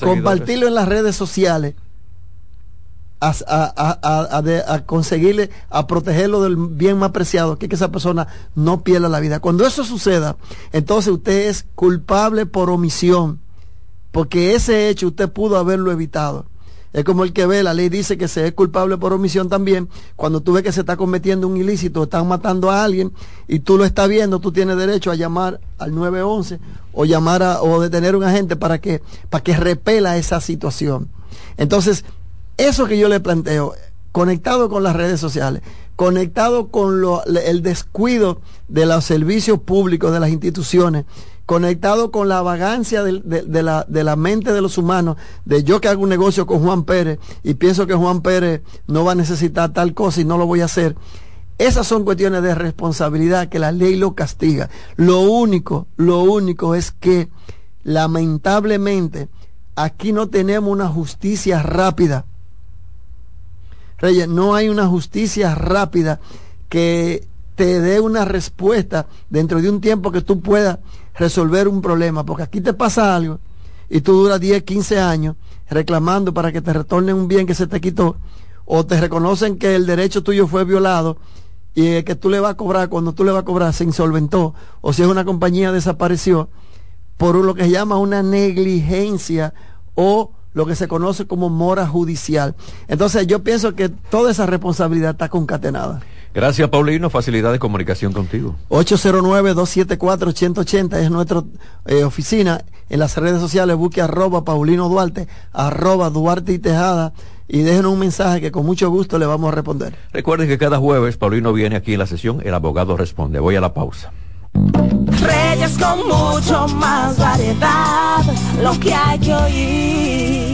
compartirlo en las redes sociales a, conseguirle, a protegerlo del bien más preciado, que, que esa persona no pierda la vida. Cuando eso suceda, entonces usted es culpable por omisión, porque ese hecho usted pudo haberlo evitado. Es como el que ve, la ley dice que se es culpable por omisión también. Cuando tú ves que se está cometiendo un ilícito, están matando a alguien y tú lo estás viendo, tú tienes derecho a llamar al 911 o llamar a, o detener a un agente para que, para que repela esa situación. Entonces, eso que yo le planteo, conectado con las redes sociales, conectado con el descuido de los servicios públicos, de las instituciones, conectado con la vagancia de, la, de, la, mente de los humanos, de yo que hago un negocio con Juan Pérez y pienso que Juan Pérez no va a necesitar tal cosa y no lo voy a hacer. Esas son cuestiones de responsabilidad que la ley lo castiga. Lo único, lo único es que lamentablemente aquí no tenemos una justicia rápida Reyes, no hay una justicia rápida que te dé una respuesta dentro de un tiempo que tú puedas resolver un problema, porque aquí te pasa algo y tú duras 10, 15 años reclamando para que te retornen un bien que se te quitó, o te reconocen que el derecho tuyo fue violado y que tú le vas a cobrar, cuando tú le vas a cobrar se insolventó, o si es una compañía desapareció, por lo que se llama una negligencia o lo que se conoce como mora judicial. Entonces yo pienso que toda esa responsabilidad está concatenada. Gracias, Paulino. Facilidad de comunicación contigo. 809-274-8080 es nuestra eh, oficina. En las redes sociales busque arroba Paulino Duarte, arroba Duarte y Tejada y déjenos un mensaje que con mucho gusto le vamos a responder. Recuerden que cada jueves Paulino viene aquí en la sesión, el abogado responde. Voy a la pausa. Reyes con mucho más variedad, lo que hay que oír.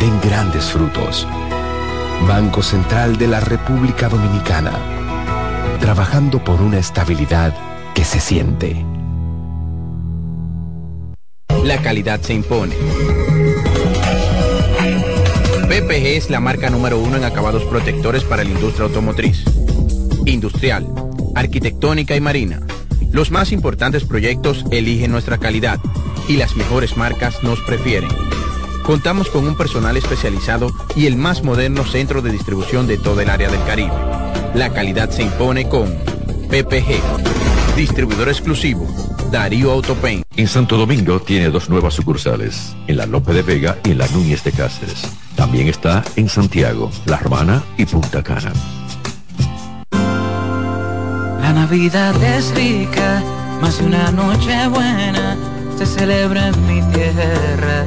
den grandes frutos. Banco Central de la República Dominicana, trabajando por una estabilidad que se siente. La calidad se impone. PPG es la marca número uno en acabados protectores para la industria automotriz. Industrial arquitectónica y marina. Los más importantes proyectos eligen nuestra calidad y las mejores marcas nos prefieren. Contamos con un personal especializado y el más moderno centro de distribución de todo el área del Caribe. La calidad se impone con PPG, distribuidor exclusivo, Darío Autopain. En Santo Domingo tiene dos nuevas sucursales, en la Lope de Vega y en la Núñez de Cáceres. También está en Santiago, La Romana y Punta Cana. La Navidad es rica, más de una noche buena se celebra en mi tierra.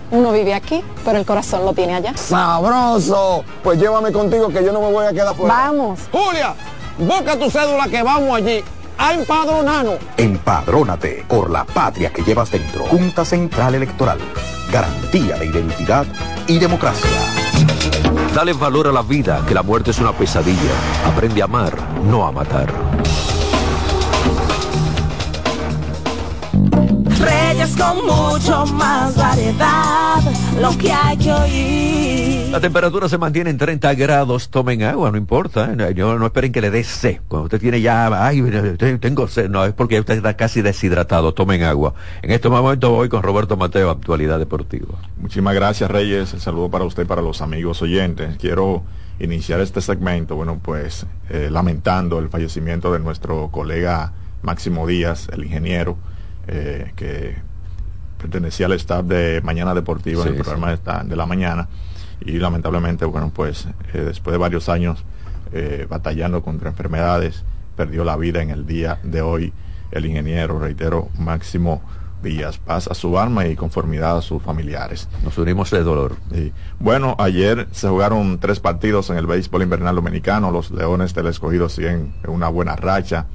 uno vive aquí, pero el corazón lo tiene allá. ¡Sabroso! Pues llévame contigo que yo no me voy a quedar fuera. Vamos. Julia, busca tu cédula que vamos allí a empadronarnos. Empadrónate por la patria que llevas dentro. Junta Central Electoral. Garantía de identidad y democracia. Dale valor a la vida, que la muerte es una pesadilla. Aprende a amar, no a matar. Con mucho más variedad, lo que hay que oír. La temperatura se mantiene en 30 grados. Tomen agua, no importa. No, yo- no esperen que le dé sed. Cuando usted tiene ya, ay, te- tengo sed. No, es porque usted está casi deshidratado. Tomen agua. En este momento voy con Roberto Mateo, Actualidad Deportiva. Muchísimas gracias, Reyes. El saludo para usted y para los amigos oyentes. Quiero iniciar este segmento, bueno, pues eh, lamentando el fallecimiento de nuestro colega Máximo Díaz, el ingeniero, eh, que pertenecía al staff de Mañana Deportiva en el programa de, la mañana. Y lamentablemente, bueno, pues eh, después de varios años eh, batallando contra enfermedades, perdió la vida en el día de hoy el ingeniero, reitero, Máximo Díaz. Paz a su alma y conformidad a sus familiares. Nos unimos de dolor. Sí. Bueno, ayer se jugaron tres partidos en el béisbol invernal dominicano. Los Leones del Escogido siguen en una buena racha.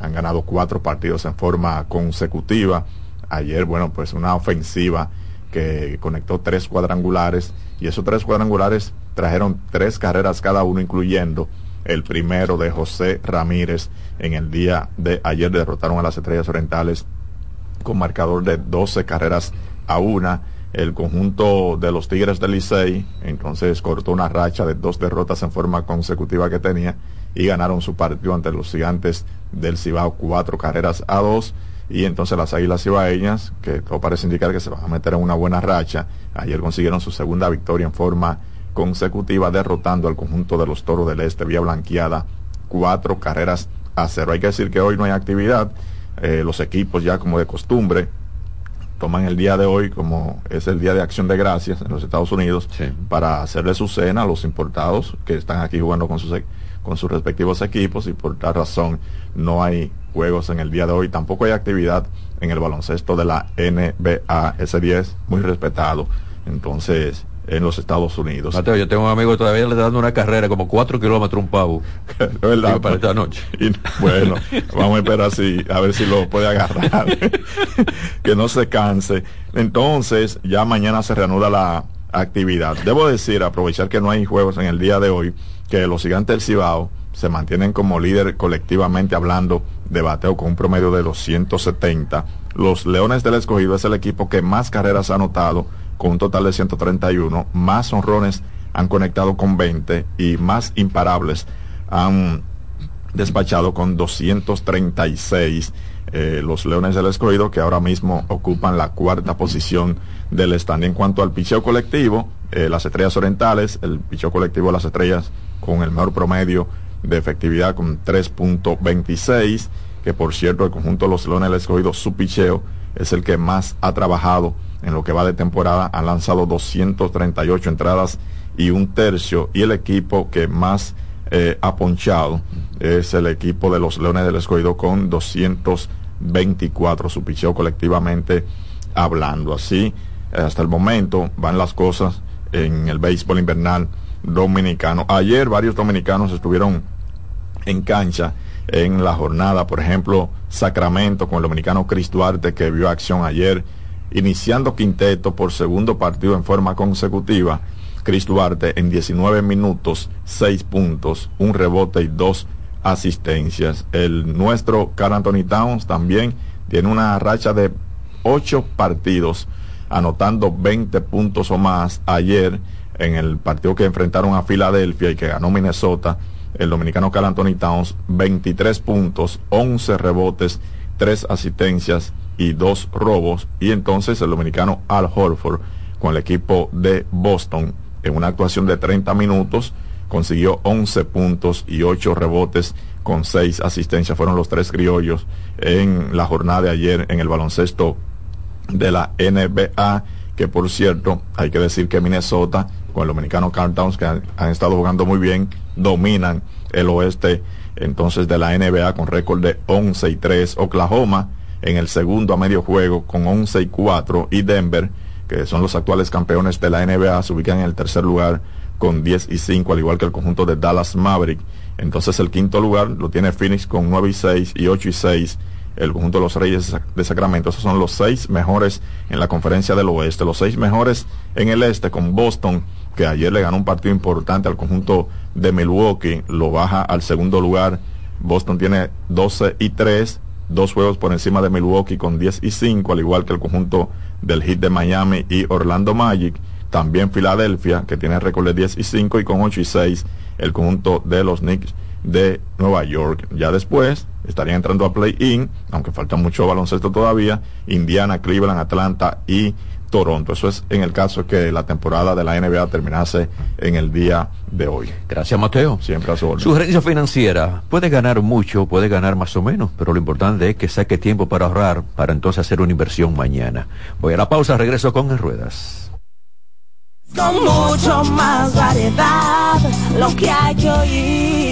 Han ganado cuatro partidos en forma consecutiva. Ayer, bueno, pues una ofensiva que conectó tres cuadrangulares y esos tres cuadrangulares trajeron tres carreras cada uno, incluyendo el primero de José Ramírez en el día de ayer derrotaron a las Estrellas Orientales con marcador de 12 carreras a una. El conjunto de los Tigres del Licey entonces cortó una racha de dos derrotas en forma consecutiva que tenía y ganaron su partido ante los gigantes del Cibao cuatro carreras a dos. Y entonces las Águilas Cibaeñas, que todo parece indicar que se van a meter en una buena racha, ayer consiguieron su segunda victoria en forma consecutiva, derrotando al conjunto de los Toros del Este, vía blanqueada, cuatro carreras a cero. Hay que decir que hoy no hay actividad, eh, los equipos ya como de costumbre toman el día de hoy como es el día de acción de gracias en los Estados Unidos para hacerle su cena a los importados que están aquí jugando con sus e- con sus respectivos equipos y por tal razón no hay juegos en el día de hoy tampoco hay actividad en el baloncesto de la NBA ese día es muy respetado entonces en los Estados Unidos Mateo, yo tengo un amigo que todavía le está dando una carrera como cuatro kilómetros un pavo. Verdad, para esta noche. Y, bueno, vamos a esperar si, a ver si lo puede agarrar. que no se canse. Entonces, ya mañana se reanuda la actividad. Debo decir, aprovechar que no hay juegos en el día de hoy, que los gigantes del Cibao se mantienen como líder colectivamente hablando de bateo con un promedio de 270. Los Leones del Escogido es el equipo que más carreras ha anotado con un total de 131, más honrones han conectado con 20 y más imparables han despachado con 236 eh, los Leones del Escogido que ahora mismo ocupan la cuarta posición del stand. En cuanto al picheo colectivo, eh, las Estrellas Orientales, el picheo colectivo de las Estrellas con el mejor promedio de efectividad con 3.26, que por cierto el conjunto de los Leones del Escogido, su picheo es el que más ha trabajado en lo que va de temporada, han lanzado 238 entradas y un tercio, y el equipo que más eh, ha ponchado es el equipo de los Leones del Escogido con 224, su picheo colectivamente hablando. Así, hasta el momento van las cosas en el béisbol invernal dominicano. Ayer varios dominicanos estuvieron en cancha en la jornada, por ejemplo, Sacramento con el dominicano Chris Duarte que vio acción ayer iniciando quinteto por segundo partido en forma consecutiva. Chris Duarte en 19 minutos, 6 puntos, un rebote y dos asistencias. El nuestro Carl Anthony Towns también tiene una racha de 8 partidos, anotando 20 puntos o más ayer en el partido que enfrentaron a Filadelfia y que ganó Minnesota. El dominicano Carl Anthony Towns, 23 puntos, 11 rebotes, 3 asistencias y 2 robos. Y entonces el dominicano Al Horford con el equipo de Boston en una actuación de 30 minutos consiguió 11 puntos y 8 rebotes con 6 asistencias. Fueron los tres criollos en la jornada de ayer en el baloncesto de la NBA, que por cierto, hay que decir que Minnesota, con el dominicano Carl que han, han estado jugando muy bien, dominan el oeste entonces de la NBA con récord de 11 y 3. Oklahoma en el segundo a medio juego con 11 y 4 y Denver que son los actuales campeones de la NBA, se ubican en el tercer lugar con 10 y 5, al igual que el conjunto de Dallas Maverick. Entonces el quinto lugar lo tiene Phoenix con 9 y 6 y 8 y 6 el conjunto de los Reyes de Sacramento. Esos son los seis mejores en la conferencia del oeste. Los seis mejores en el este con Boston, que ayer le ganó un partido importante al conjunto de Milwaukee. Lo baja al segundo lugar. Boston tiene 12 y 3 dos juegos por encima de Milwaukee con 10 y 5, al igual que el conjunto del Heat de Miami y Orlando Magic. También Filadelfia, que tiene récord de 10 y 5 y con 8 y 6 el conjunto de los Knicks de Nueva York. Ya después estarían entrando a play-in, aunque falta mucho baloncesto todavía, Indiana, Cleveland, Atlanta y Toronto. Eso es en el caso que la temporada de la NBA terminase en el día de hoy. Gracias, Mateo. Siempre a su orden. Sugerencia financiera. Puede ganar mucho, puede ganar más o menos, pero lo importante es que saque tiempo para ahorrar, para entonces hacer una inversión mañana. Voy a la pausa, regreso con el Ruedas. Con mucho más variedad, lo que hay que oír.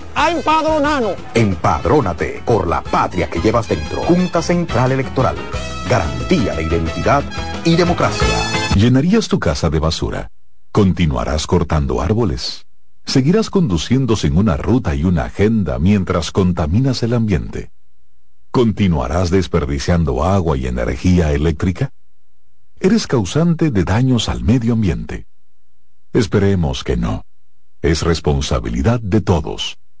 a empadronarnos. Empadrónate por la patria que llevas dentro. Junta Central Electoral. Garantía de identidad y democracia. ¿Llenarías tu casa de basura? ¿Continuarás cortando árboles? ¿Seguirás conduciendo sin una ruta y una agenda mientras contaminas el ambiente? ¿Continuarás desperdiciando agua y energía eléctrica? ¿Eres causante de daños al medio ambiente? Esperemos que no. Es responsabilidad de todos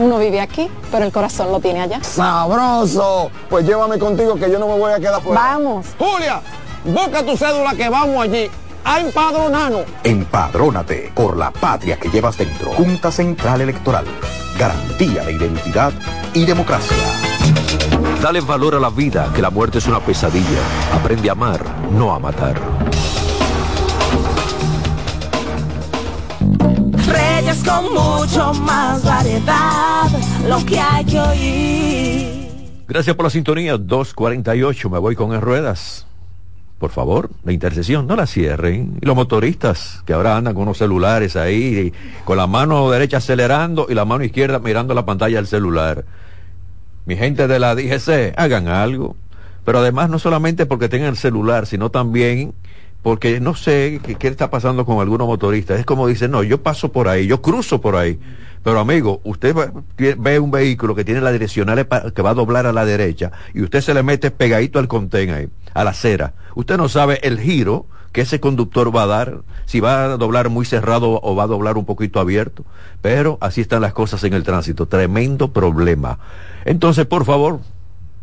uno vive aquí, pero el corazón lo tiene allá. ¡Sabroso! Pues llévame contigo que yo no me voy a quedar fuera. Vamos. Julia, busca tu cédula que vamos allí a empadronarnos. Empadrónate por la patria que llevas dentro. Junta Central Electoral. Garantía de identidad y democracia. Dale valor a la vida, que la muerte es una pesadilla. Aprende a amar, no a matar. Reyes con mucho más variedad, lo que hay que oír. Gracias por la sintonía, 248, me voy con ruedas. Por favor, la intersección, no la cierren. Y los motoristas que ahora andan con unos celulares ahí, con la mano derecha acelerando y la mano izquierda mirando la pantalla del celular. Mi gente de la DGC, hagan algo. Pero además no solamente porque tengan el celular, sino también porque no sé qué, está pasando con algunos motoristas. Es como dicen, no, yo paso por ahí, yo cruzo por ahí. Pero amigo, usted va- ve un vehículo que tiene la direccional que va a doblar a la derecha y usted se le mete pegadito al contén ahí, a la acera. Usted no sabe el giro que ese conductor va a dar, si va a doblar muy cerrado o va a doblar un poquito abierto. Pero así están las cosas en el tránsito. Tremendo problema. Entonces, por favor,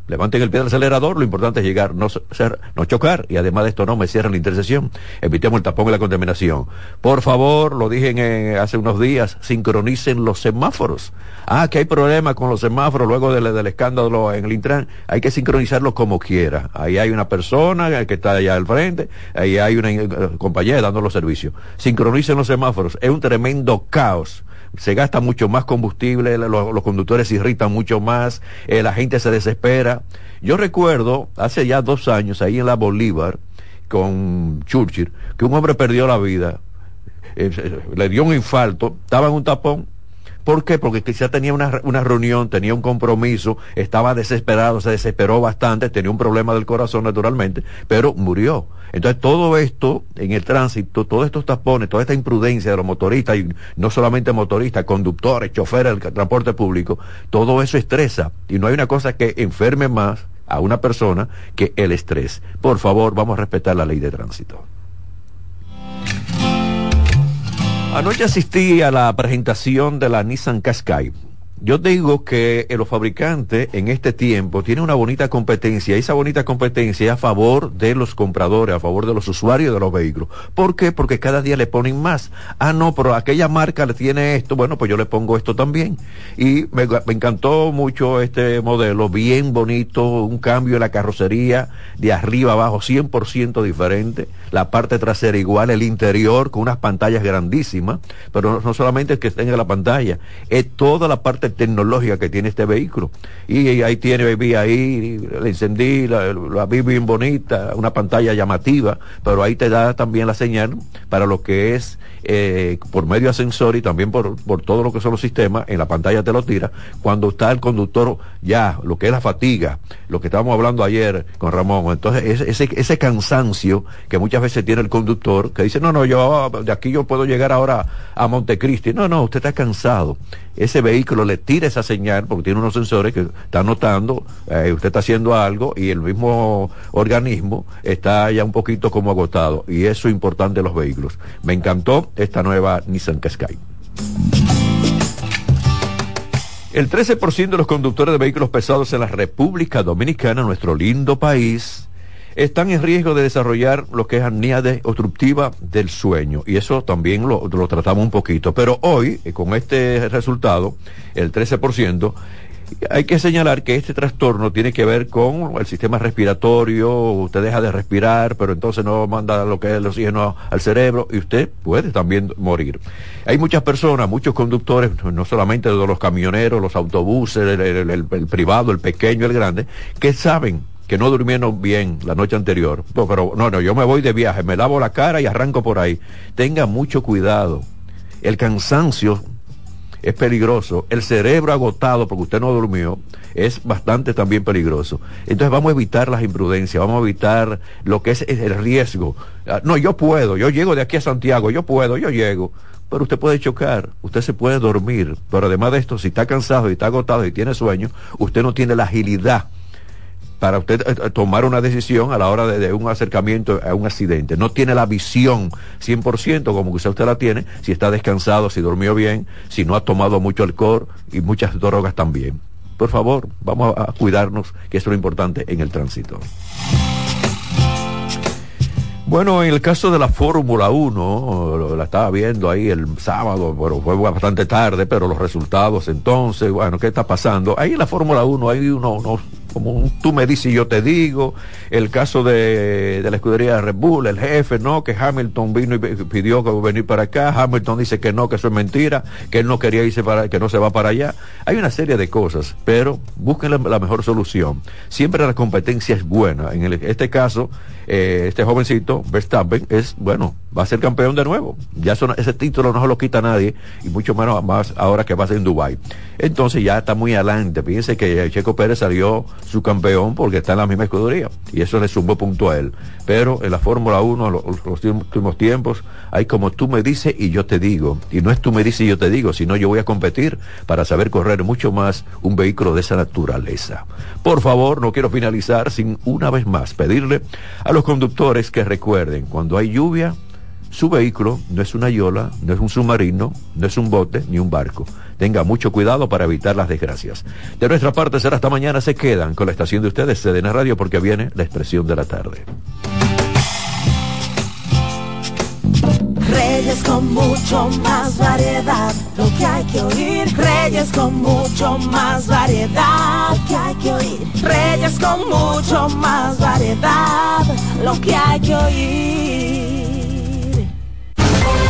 Levanten el pie del acelerador, lo importante es llegar, no, ser, no chocar y además de esto no me cierren la intersección, evitemos el tapón y la contaminación. Por favor, lo dije en, eh, hace unos días, sincronicen los semáforos. Ah, que hay problemas con los semáforos luego del, del escándalo en el Intran, hay que sincronizarlos como quiera. Ahí hay una persona que está allá al frente, ahí hay una eh, compañera dando los servicios. Sincronicen los semáforos, es un tremendo caos se gasta mucho más combustible, lo- los, conductores se irritan mucho más, eh, la gente se desespera. Yo recuerdo hace ya dos años ahí en la Bolívar con Churchill que un hombre perdió la vida, eh, le dio un infarto, estaba en un tapón. ¿Por qué? Porque quizá tenía una, una reunión, tenía un compromiso, estaba desesperado, se desesperó bastante, tenía un problema del corazón naturalmente, pero murió. Entonces todo esto en el tránsito, todos estos tapones, toda esta imprudencia de los motoristas, y no solamente motoristas, conductores, choferes del transporte público, todo eso estresa. Y no hay una cosa que enferme más a una persona que el estrés. Por favor, vamos a respetar la ley de tránsito. Anoche asistí a la presentación de la Nissan Qashqai. Yo digo que eh, los fabricantes en este tiempo tienen una bonita competencia esa bonita competencia es a favor de los compradores, a favor de los usuarios de los vehículos. ¿Por qué? Porque cada día le ponen más. Ah, no, pero aquella marca le tiene esto, bueno, pues yo le pongo esto también. Y me, encantó mucho este modelo, bien bonito, un cambio en la carrocería de arriba abajo, 100% diferente. La parte trasera igual, el interior con unas pantallas grandísimas, pero no, no solamente es que tenga la pantalla, es toda la parte tecnológica que tiene este vehículo. Y ahí tiene, vi ahí, la encendí, la, la vi bien bonita, una pantalla llamativa, pero ahí te da también la señal para lo que es eh, por medio ascensor y también por, por todo lo que son los sistemas, en la pantalla te lo tira, cuando está el conductor ya, lo que es la fatiga, lo que estábamos hablando ayer con Ramón, entonces ese, ese cansancio que muchas veces tiene el conductor, que dice, no, no, yo de aquí yo puedo llegar ahora a Montecristi, no, no, usted está cansado, ese vehículo le tira esa señal porque tiene unos sensores que están notando, eh, usted está haciendo algo y el mismo organismo está ya un poquito como agotado y eso es importante los vehículos. Me encantó esta nueva Nissan Qashqai. El 13% de los conductores de vehículos pesados en la República Dominicana, nuestro lindo país, están en riesgo de desarrollar lo que es apnea obstructiva del sueño. Y eso también lo, tratamos un poquito. Pero hoy, eh, con este resultado, el 13%, hay que señalar que este trastorno tiene que ver con el sistema respiratorio, usted deja de respirar, pero entonces no manda lo que es el oxígeno al cerebro y usted puede también morir. Hay muchas personas, muchos conductores, no solamente los camioneros, los autobuses, el privado, el pequeño, el grande, que saben que no durmieron bien la noche anterior. Pero no, no, yo me voy de viaje, me lavo la cara y arranco por ahí. Tenga mucho cuidado. El cansancio es peligroso. El cerebro agotado porque usted no durmió es bastante también peligroso. Entonces vamos a evitar las imprudencias, vamos a evitar lo que es el riesgo. Ah, No, yo puedo, yo llego de aquí a Santiago, yo puedo, yo llego. Pero usted puede chocar, usted se puede dormir. Pero además de esto, si está cansado y está agotado y tiene sueño, usted no tiene la agilidad para usted eh, eh, tomar una decisión a la hora de, un acercamiento a un accidente. No tiene la visión 100% como quizá usted la tiene, si está descansado, si durmió bien, si no ha tomado mucho alcohol y muchas drogas también. Por favor, vamos a, cuidarnos, que es lo importante en el tránsito. Bueno, en el caso de la Fórmula 1, la estaba viendo ahí el sábado, bueno, fue bastante tarde, pero los resultados entonces, bueno, ¿qué está pasando? Ahí en la Fórmula 1 hay unos, unos como tú me dices y yo te digo, el caso de, de la escudería de Red Bull, el jefe, no, que Hamilton vino y pidió que venir para acá, Hamilton dice que no, que eso es mentira, que él no quería irse para, que no se va para allá. Hay una serie de cosas, pero busquen la, mejor solución. Siempre la competencia es buena. En este caso, eh, este jovencito, Verstappen, es, bueno, va a ser campeón de nuevo. Ya ese título no se lo quita nadie, y mucho menos más ahora que va a ser en Dubai. Entonces ya está muy adelante. Fíjense que Checo Pérez salió su campeón porque está en la misma escudería y eso le sumó punto a él. Pero en la Fórmula 1, los, los, últimos tiempos, hay como tú me dices y yo te digo. Y no es tú me dices y yo te digo, sino yo voy a competir para saber correr mucho más un vehículo de esa naturaleza. Por favor, no quiero finalizar sin una vez más pedirle a los conductores que recuerden, cuando hay lluvia, su vehículo no es una yola, no es un submarino, no es un bote ni un barco. Tenga mucho cuidado para evitar las desgracias. De nuestra parte será hasta mañana. Se quedan con la estación de ustedes, CDN Radio, porque viene la expresión de la tarde. Reyes con mucho más variedad, lo que hay que oír. Reyes con mucho más variedad, lo que hay que oír. Reyes con mucho más variedad, lo que hay que oír.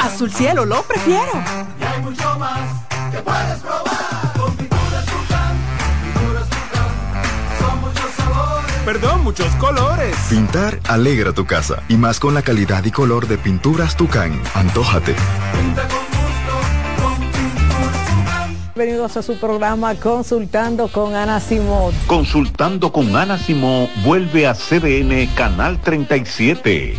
azul cielo lo prefiero, y hay mucho más que puedes probar, con pinturas Tucán, pinturas Tucán, son muchos sabores, perdón, muchos colores. Pintar alegra tu casa, y más con la calidad y color de pinturas Tucán, antójate. Pinta con Bienvenidos a su programa Consultando con Ana Simón. Consultando con Ana Simón vuelve a CDN Canal 37.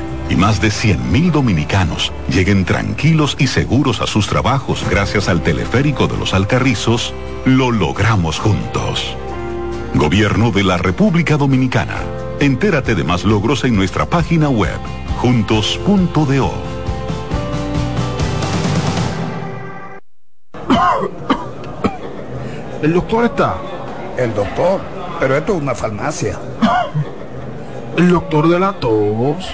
y más de 100.000 dominicanos lleguen tranquilos y seguros a sus trabajos gracias al teleférico de los Alcarrizos, lo logramos juntos. Gobierno de la República Dominicana. Entérate de más logros en nuestra página web, juntos.do. ¿El doctor está? El doctor, pero esto es una farmacia. ¿El doctor de la tos?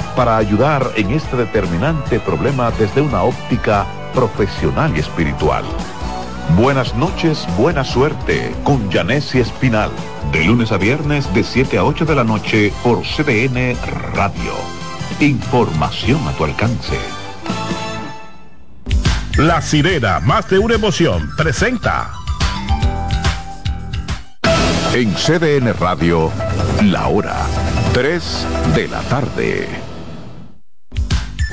para ayudar en este determinante problema desde una óptica profesional y espiritual. Buenas noches, buena suerte con Janessi Espinal. De lunes a viernes de 7 a 8 de la noche por CDN Radio. Información a tu alcance. La sirena, más de una emoción, presenta. En CDN Radio, la hora 3 de la tarde.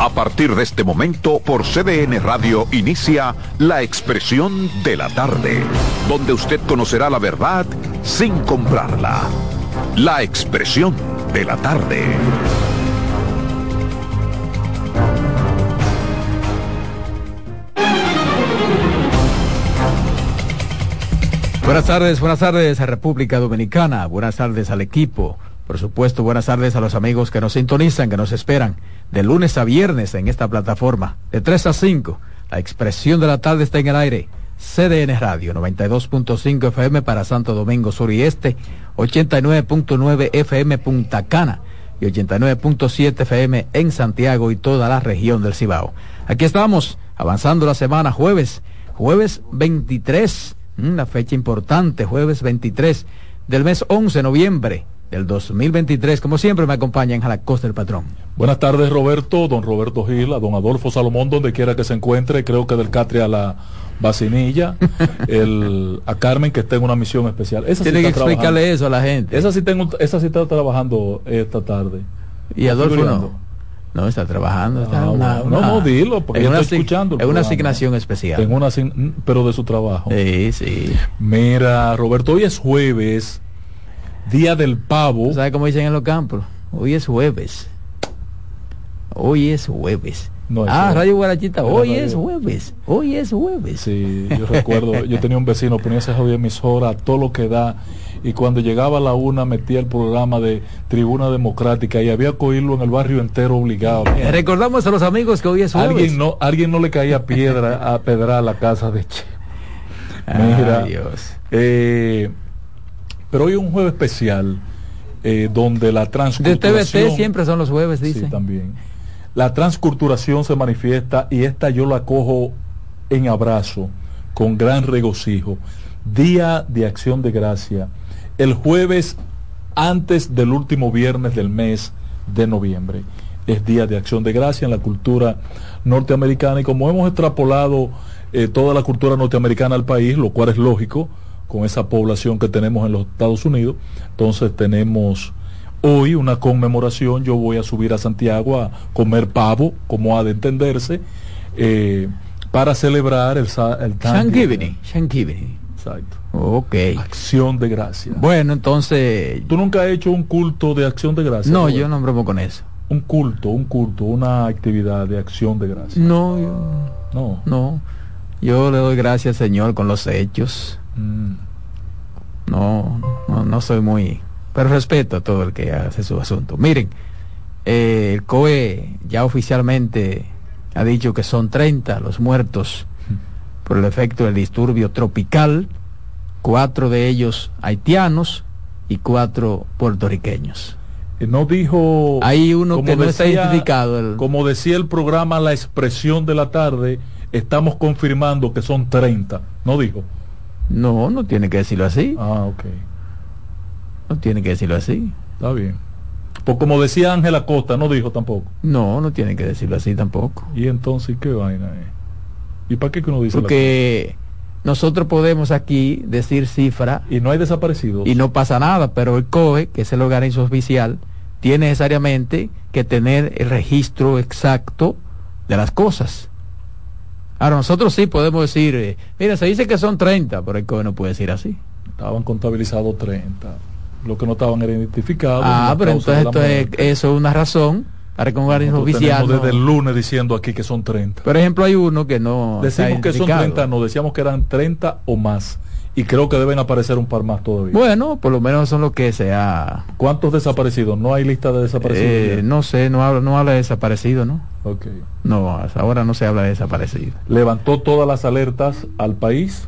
A partir de este momento, por CDN Radio inicia La Expresión de la Tarde, donde usted conocerá la verdad sin comprarla. La Expresión de la Tarde. Buenas tardes, buenas tardes a República Dominicana, buenas tardes al equipo, por supuesto, buenas tardes a los amigos que nos sintonizan, que nos esperan de lunes a viernes en esta plataforma, de 3 a 5. La expresión de la tarde está en el aire. CDN Radio, 92.5 FM para Santo Domingo Sur y Este, 89.9 FM Punta Cana y 89.7 FM en Santiago y toda la región del Cibao. Aquí estamos, avanzando la semana jueves, jueves 23, una fecha importante, jueves 23 del mes 11 de noviembre del 2023. Como siempre me acompañan a la costa del patrón. Buenas tardes Roberto, don Roberto Gil, a don Adolfo Salomón, donde quiera que se encuentre, creo que del Catria a la Vacinilla, el, a Carmen que está en una misión especial. Esa Tiene sí que explicarle trabajando. eso a la gente. Esa sí, tengo, esa sí está trabajando esta tarde. Y ¿Está Adolfo figurando? no. No, está trabajando. Está Ah, una- no, una- no, dilo, porque en yo una estoy escuchando Es una asignación especial. En una pero de su trabajo. Sí, sí. Mira, Roberto, hoy es jueves, día del pavo. ¿Sabes cómo dicen en los campos? Hoy es jueves. Hoy es jueves. No, ah, Radio Guarachita, hoy radio- es jueves. Hoy es jueves. Sí, yo recuerdo, yo tenía un vecino, ponía esa jodida emisora, todo lo que da, y cuando llegaba a la una metía el programa de Tribuna Democrática y había que oírlo en el barrio entero obligado. Eh, Recordamos a los amigos que hoy es jueves. Alguien no, alguien no le caía piedra a pedra a la casa de Che. Mira, Ay, Dios. eh, pero hoy es un jueves especial eh, donde la De transculturación TVT siempre son los jueves, Sí, dicen. también. La transculturación se manifiesta y esta yo la cojo en abrazo, con gran regocijo. Día de acción de gracia. El jueves antes del último viernes del mes de noviembre. Es día de acción de gracia en la cultura norteamericana y como hemos extrapolado eh, toda la cultura norteamericana al país, lo cual es lógico con esa población que tenemos en los Estados Unidos, entonces tenemos hoy una conmemoración, yo voy a subir a Santiago a comer pavo, como ha de entenderse, eh, para celebrar el, el Thanksgiving. Exacto. Ok. Acción de gracia. Bueno, entonces. ¿Tú nunca has hecho un culto de acción de gracia? No, yo no bromo con eso. Un culto, un culto, una actividad de acción de gracia. No, yo. No. No. Yo le doy gracias, Señor, con los hechos. Mm. No, no, no soy muy. Pero respeto a todo el que hace su asunto. Miren, eh, el COE ya oficialmente ha dicho que son 30 los muertos por el efecto del disturbio tropical, cuatro de ellos haitianos y cuatro puertorriqueños. Eh, No dijo. Hay uno como que no está decía- identificado. el- Como decía el programa La Expresión de la Tarde, estamos confirmando que son 30. No dijo. No, no tiene que decirlo así. Ah, ok. No tiene que decirlo así. Está bien. Pues como decía Ángela Costa, no dijo tampoco. No, no tiene que decirlo así tampoco. Y entonces, ¿qué vaina es? ¿Y para qué que uno dice la Porque nosotros podemos aquí decir cifra? Y no hay desaparecidos. y no pasa nada, pero el COE, que es el organismo oficial, tiene necesariamente que tener el registro exacto de las cosas. Ahora, nosotros sí podemos decir, eh, mira, se dice que son 30, pero el COE no puede decir así. Estaban contabilizados 30. Lo que no estaban era identificados. Ah, pero entonces esto es, eso es una razón para que un organismo oficial... tenemos no- desde el lunes diciendo aquí que son 30. Por ejemplo, hay uno que no... Decimos que son identificado. 30, no, decíamos que eran 30 o más. Y creo que deben aparecer un par más todavía. Bueno, por lo menos son los que se ha... ¿Cuántos desaparecidos? No hay lista de desaparecidos. Eh, no sé, no habla, no habla de desaparecido, ¿no? Ok. No, hasta ahora no se habla de desaparecido. Levantó todas las alertas al país.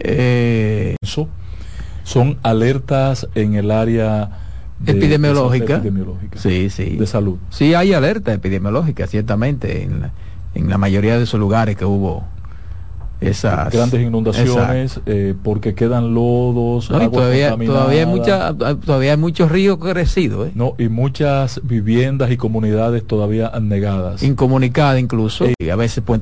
Eh, Eso. Son alertas en el área de- epidemiológica. epidemiológica. Sí, sí. De salud. Sí, hay alerta epidemiológica, ciertamente, en la, en la mayoría de esos lugares que hubo esas... Grandes inundaciones, eh, porque quedan lodos, No, y agua todavía, todavía hay mucha, todavía hay muchos ríos crecidos, ¿eh? No, y muchas viviendas y comunidades todavía negadas. incomunicadas incluso, y a veces pueden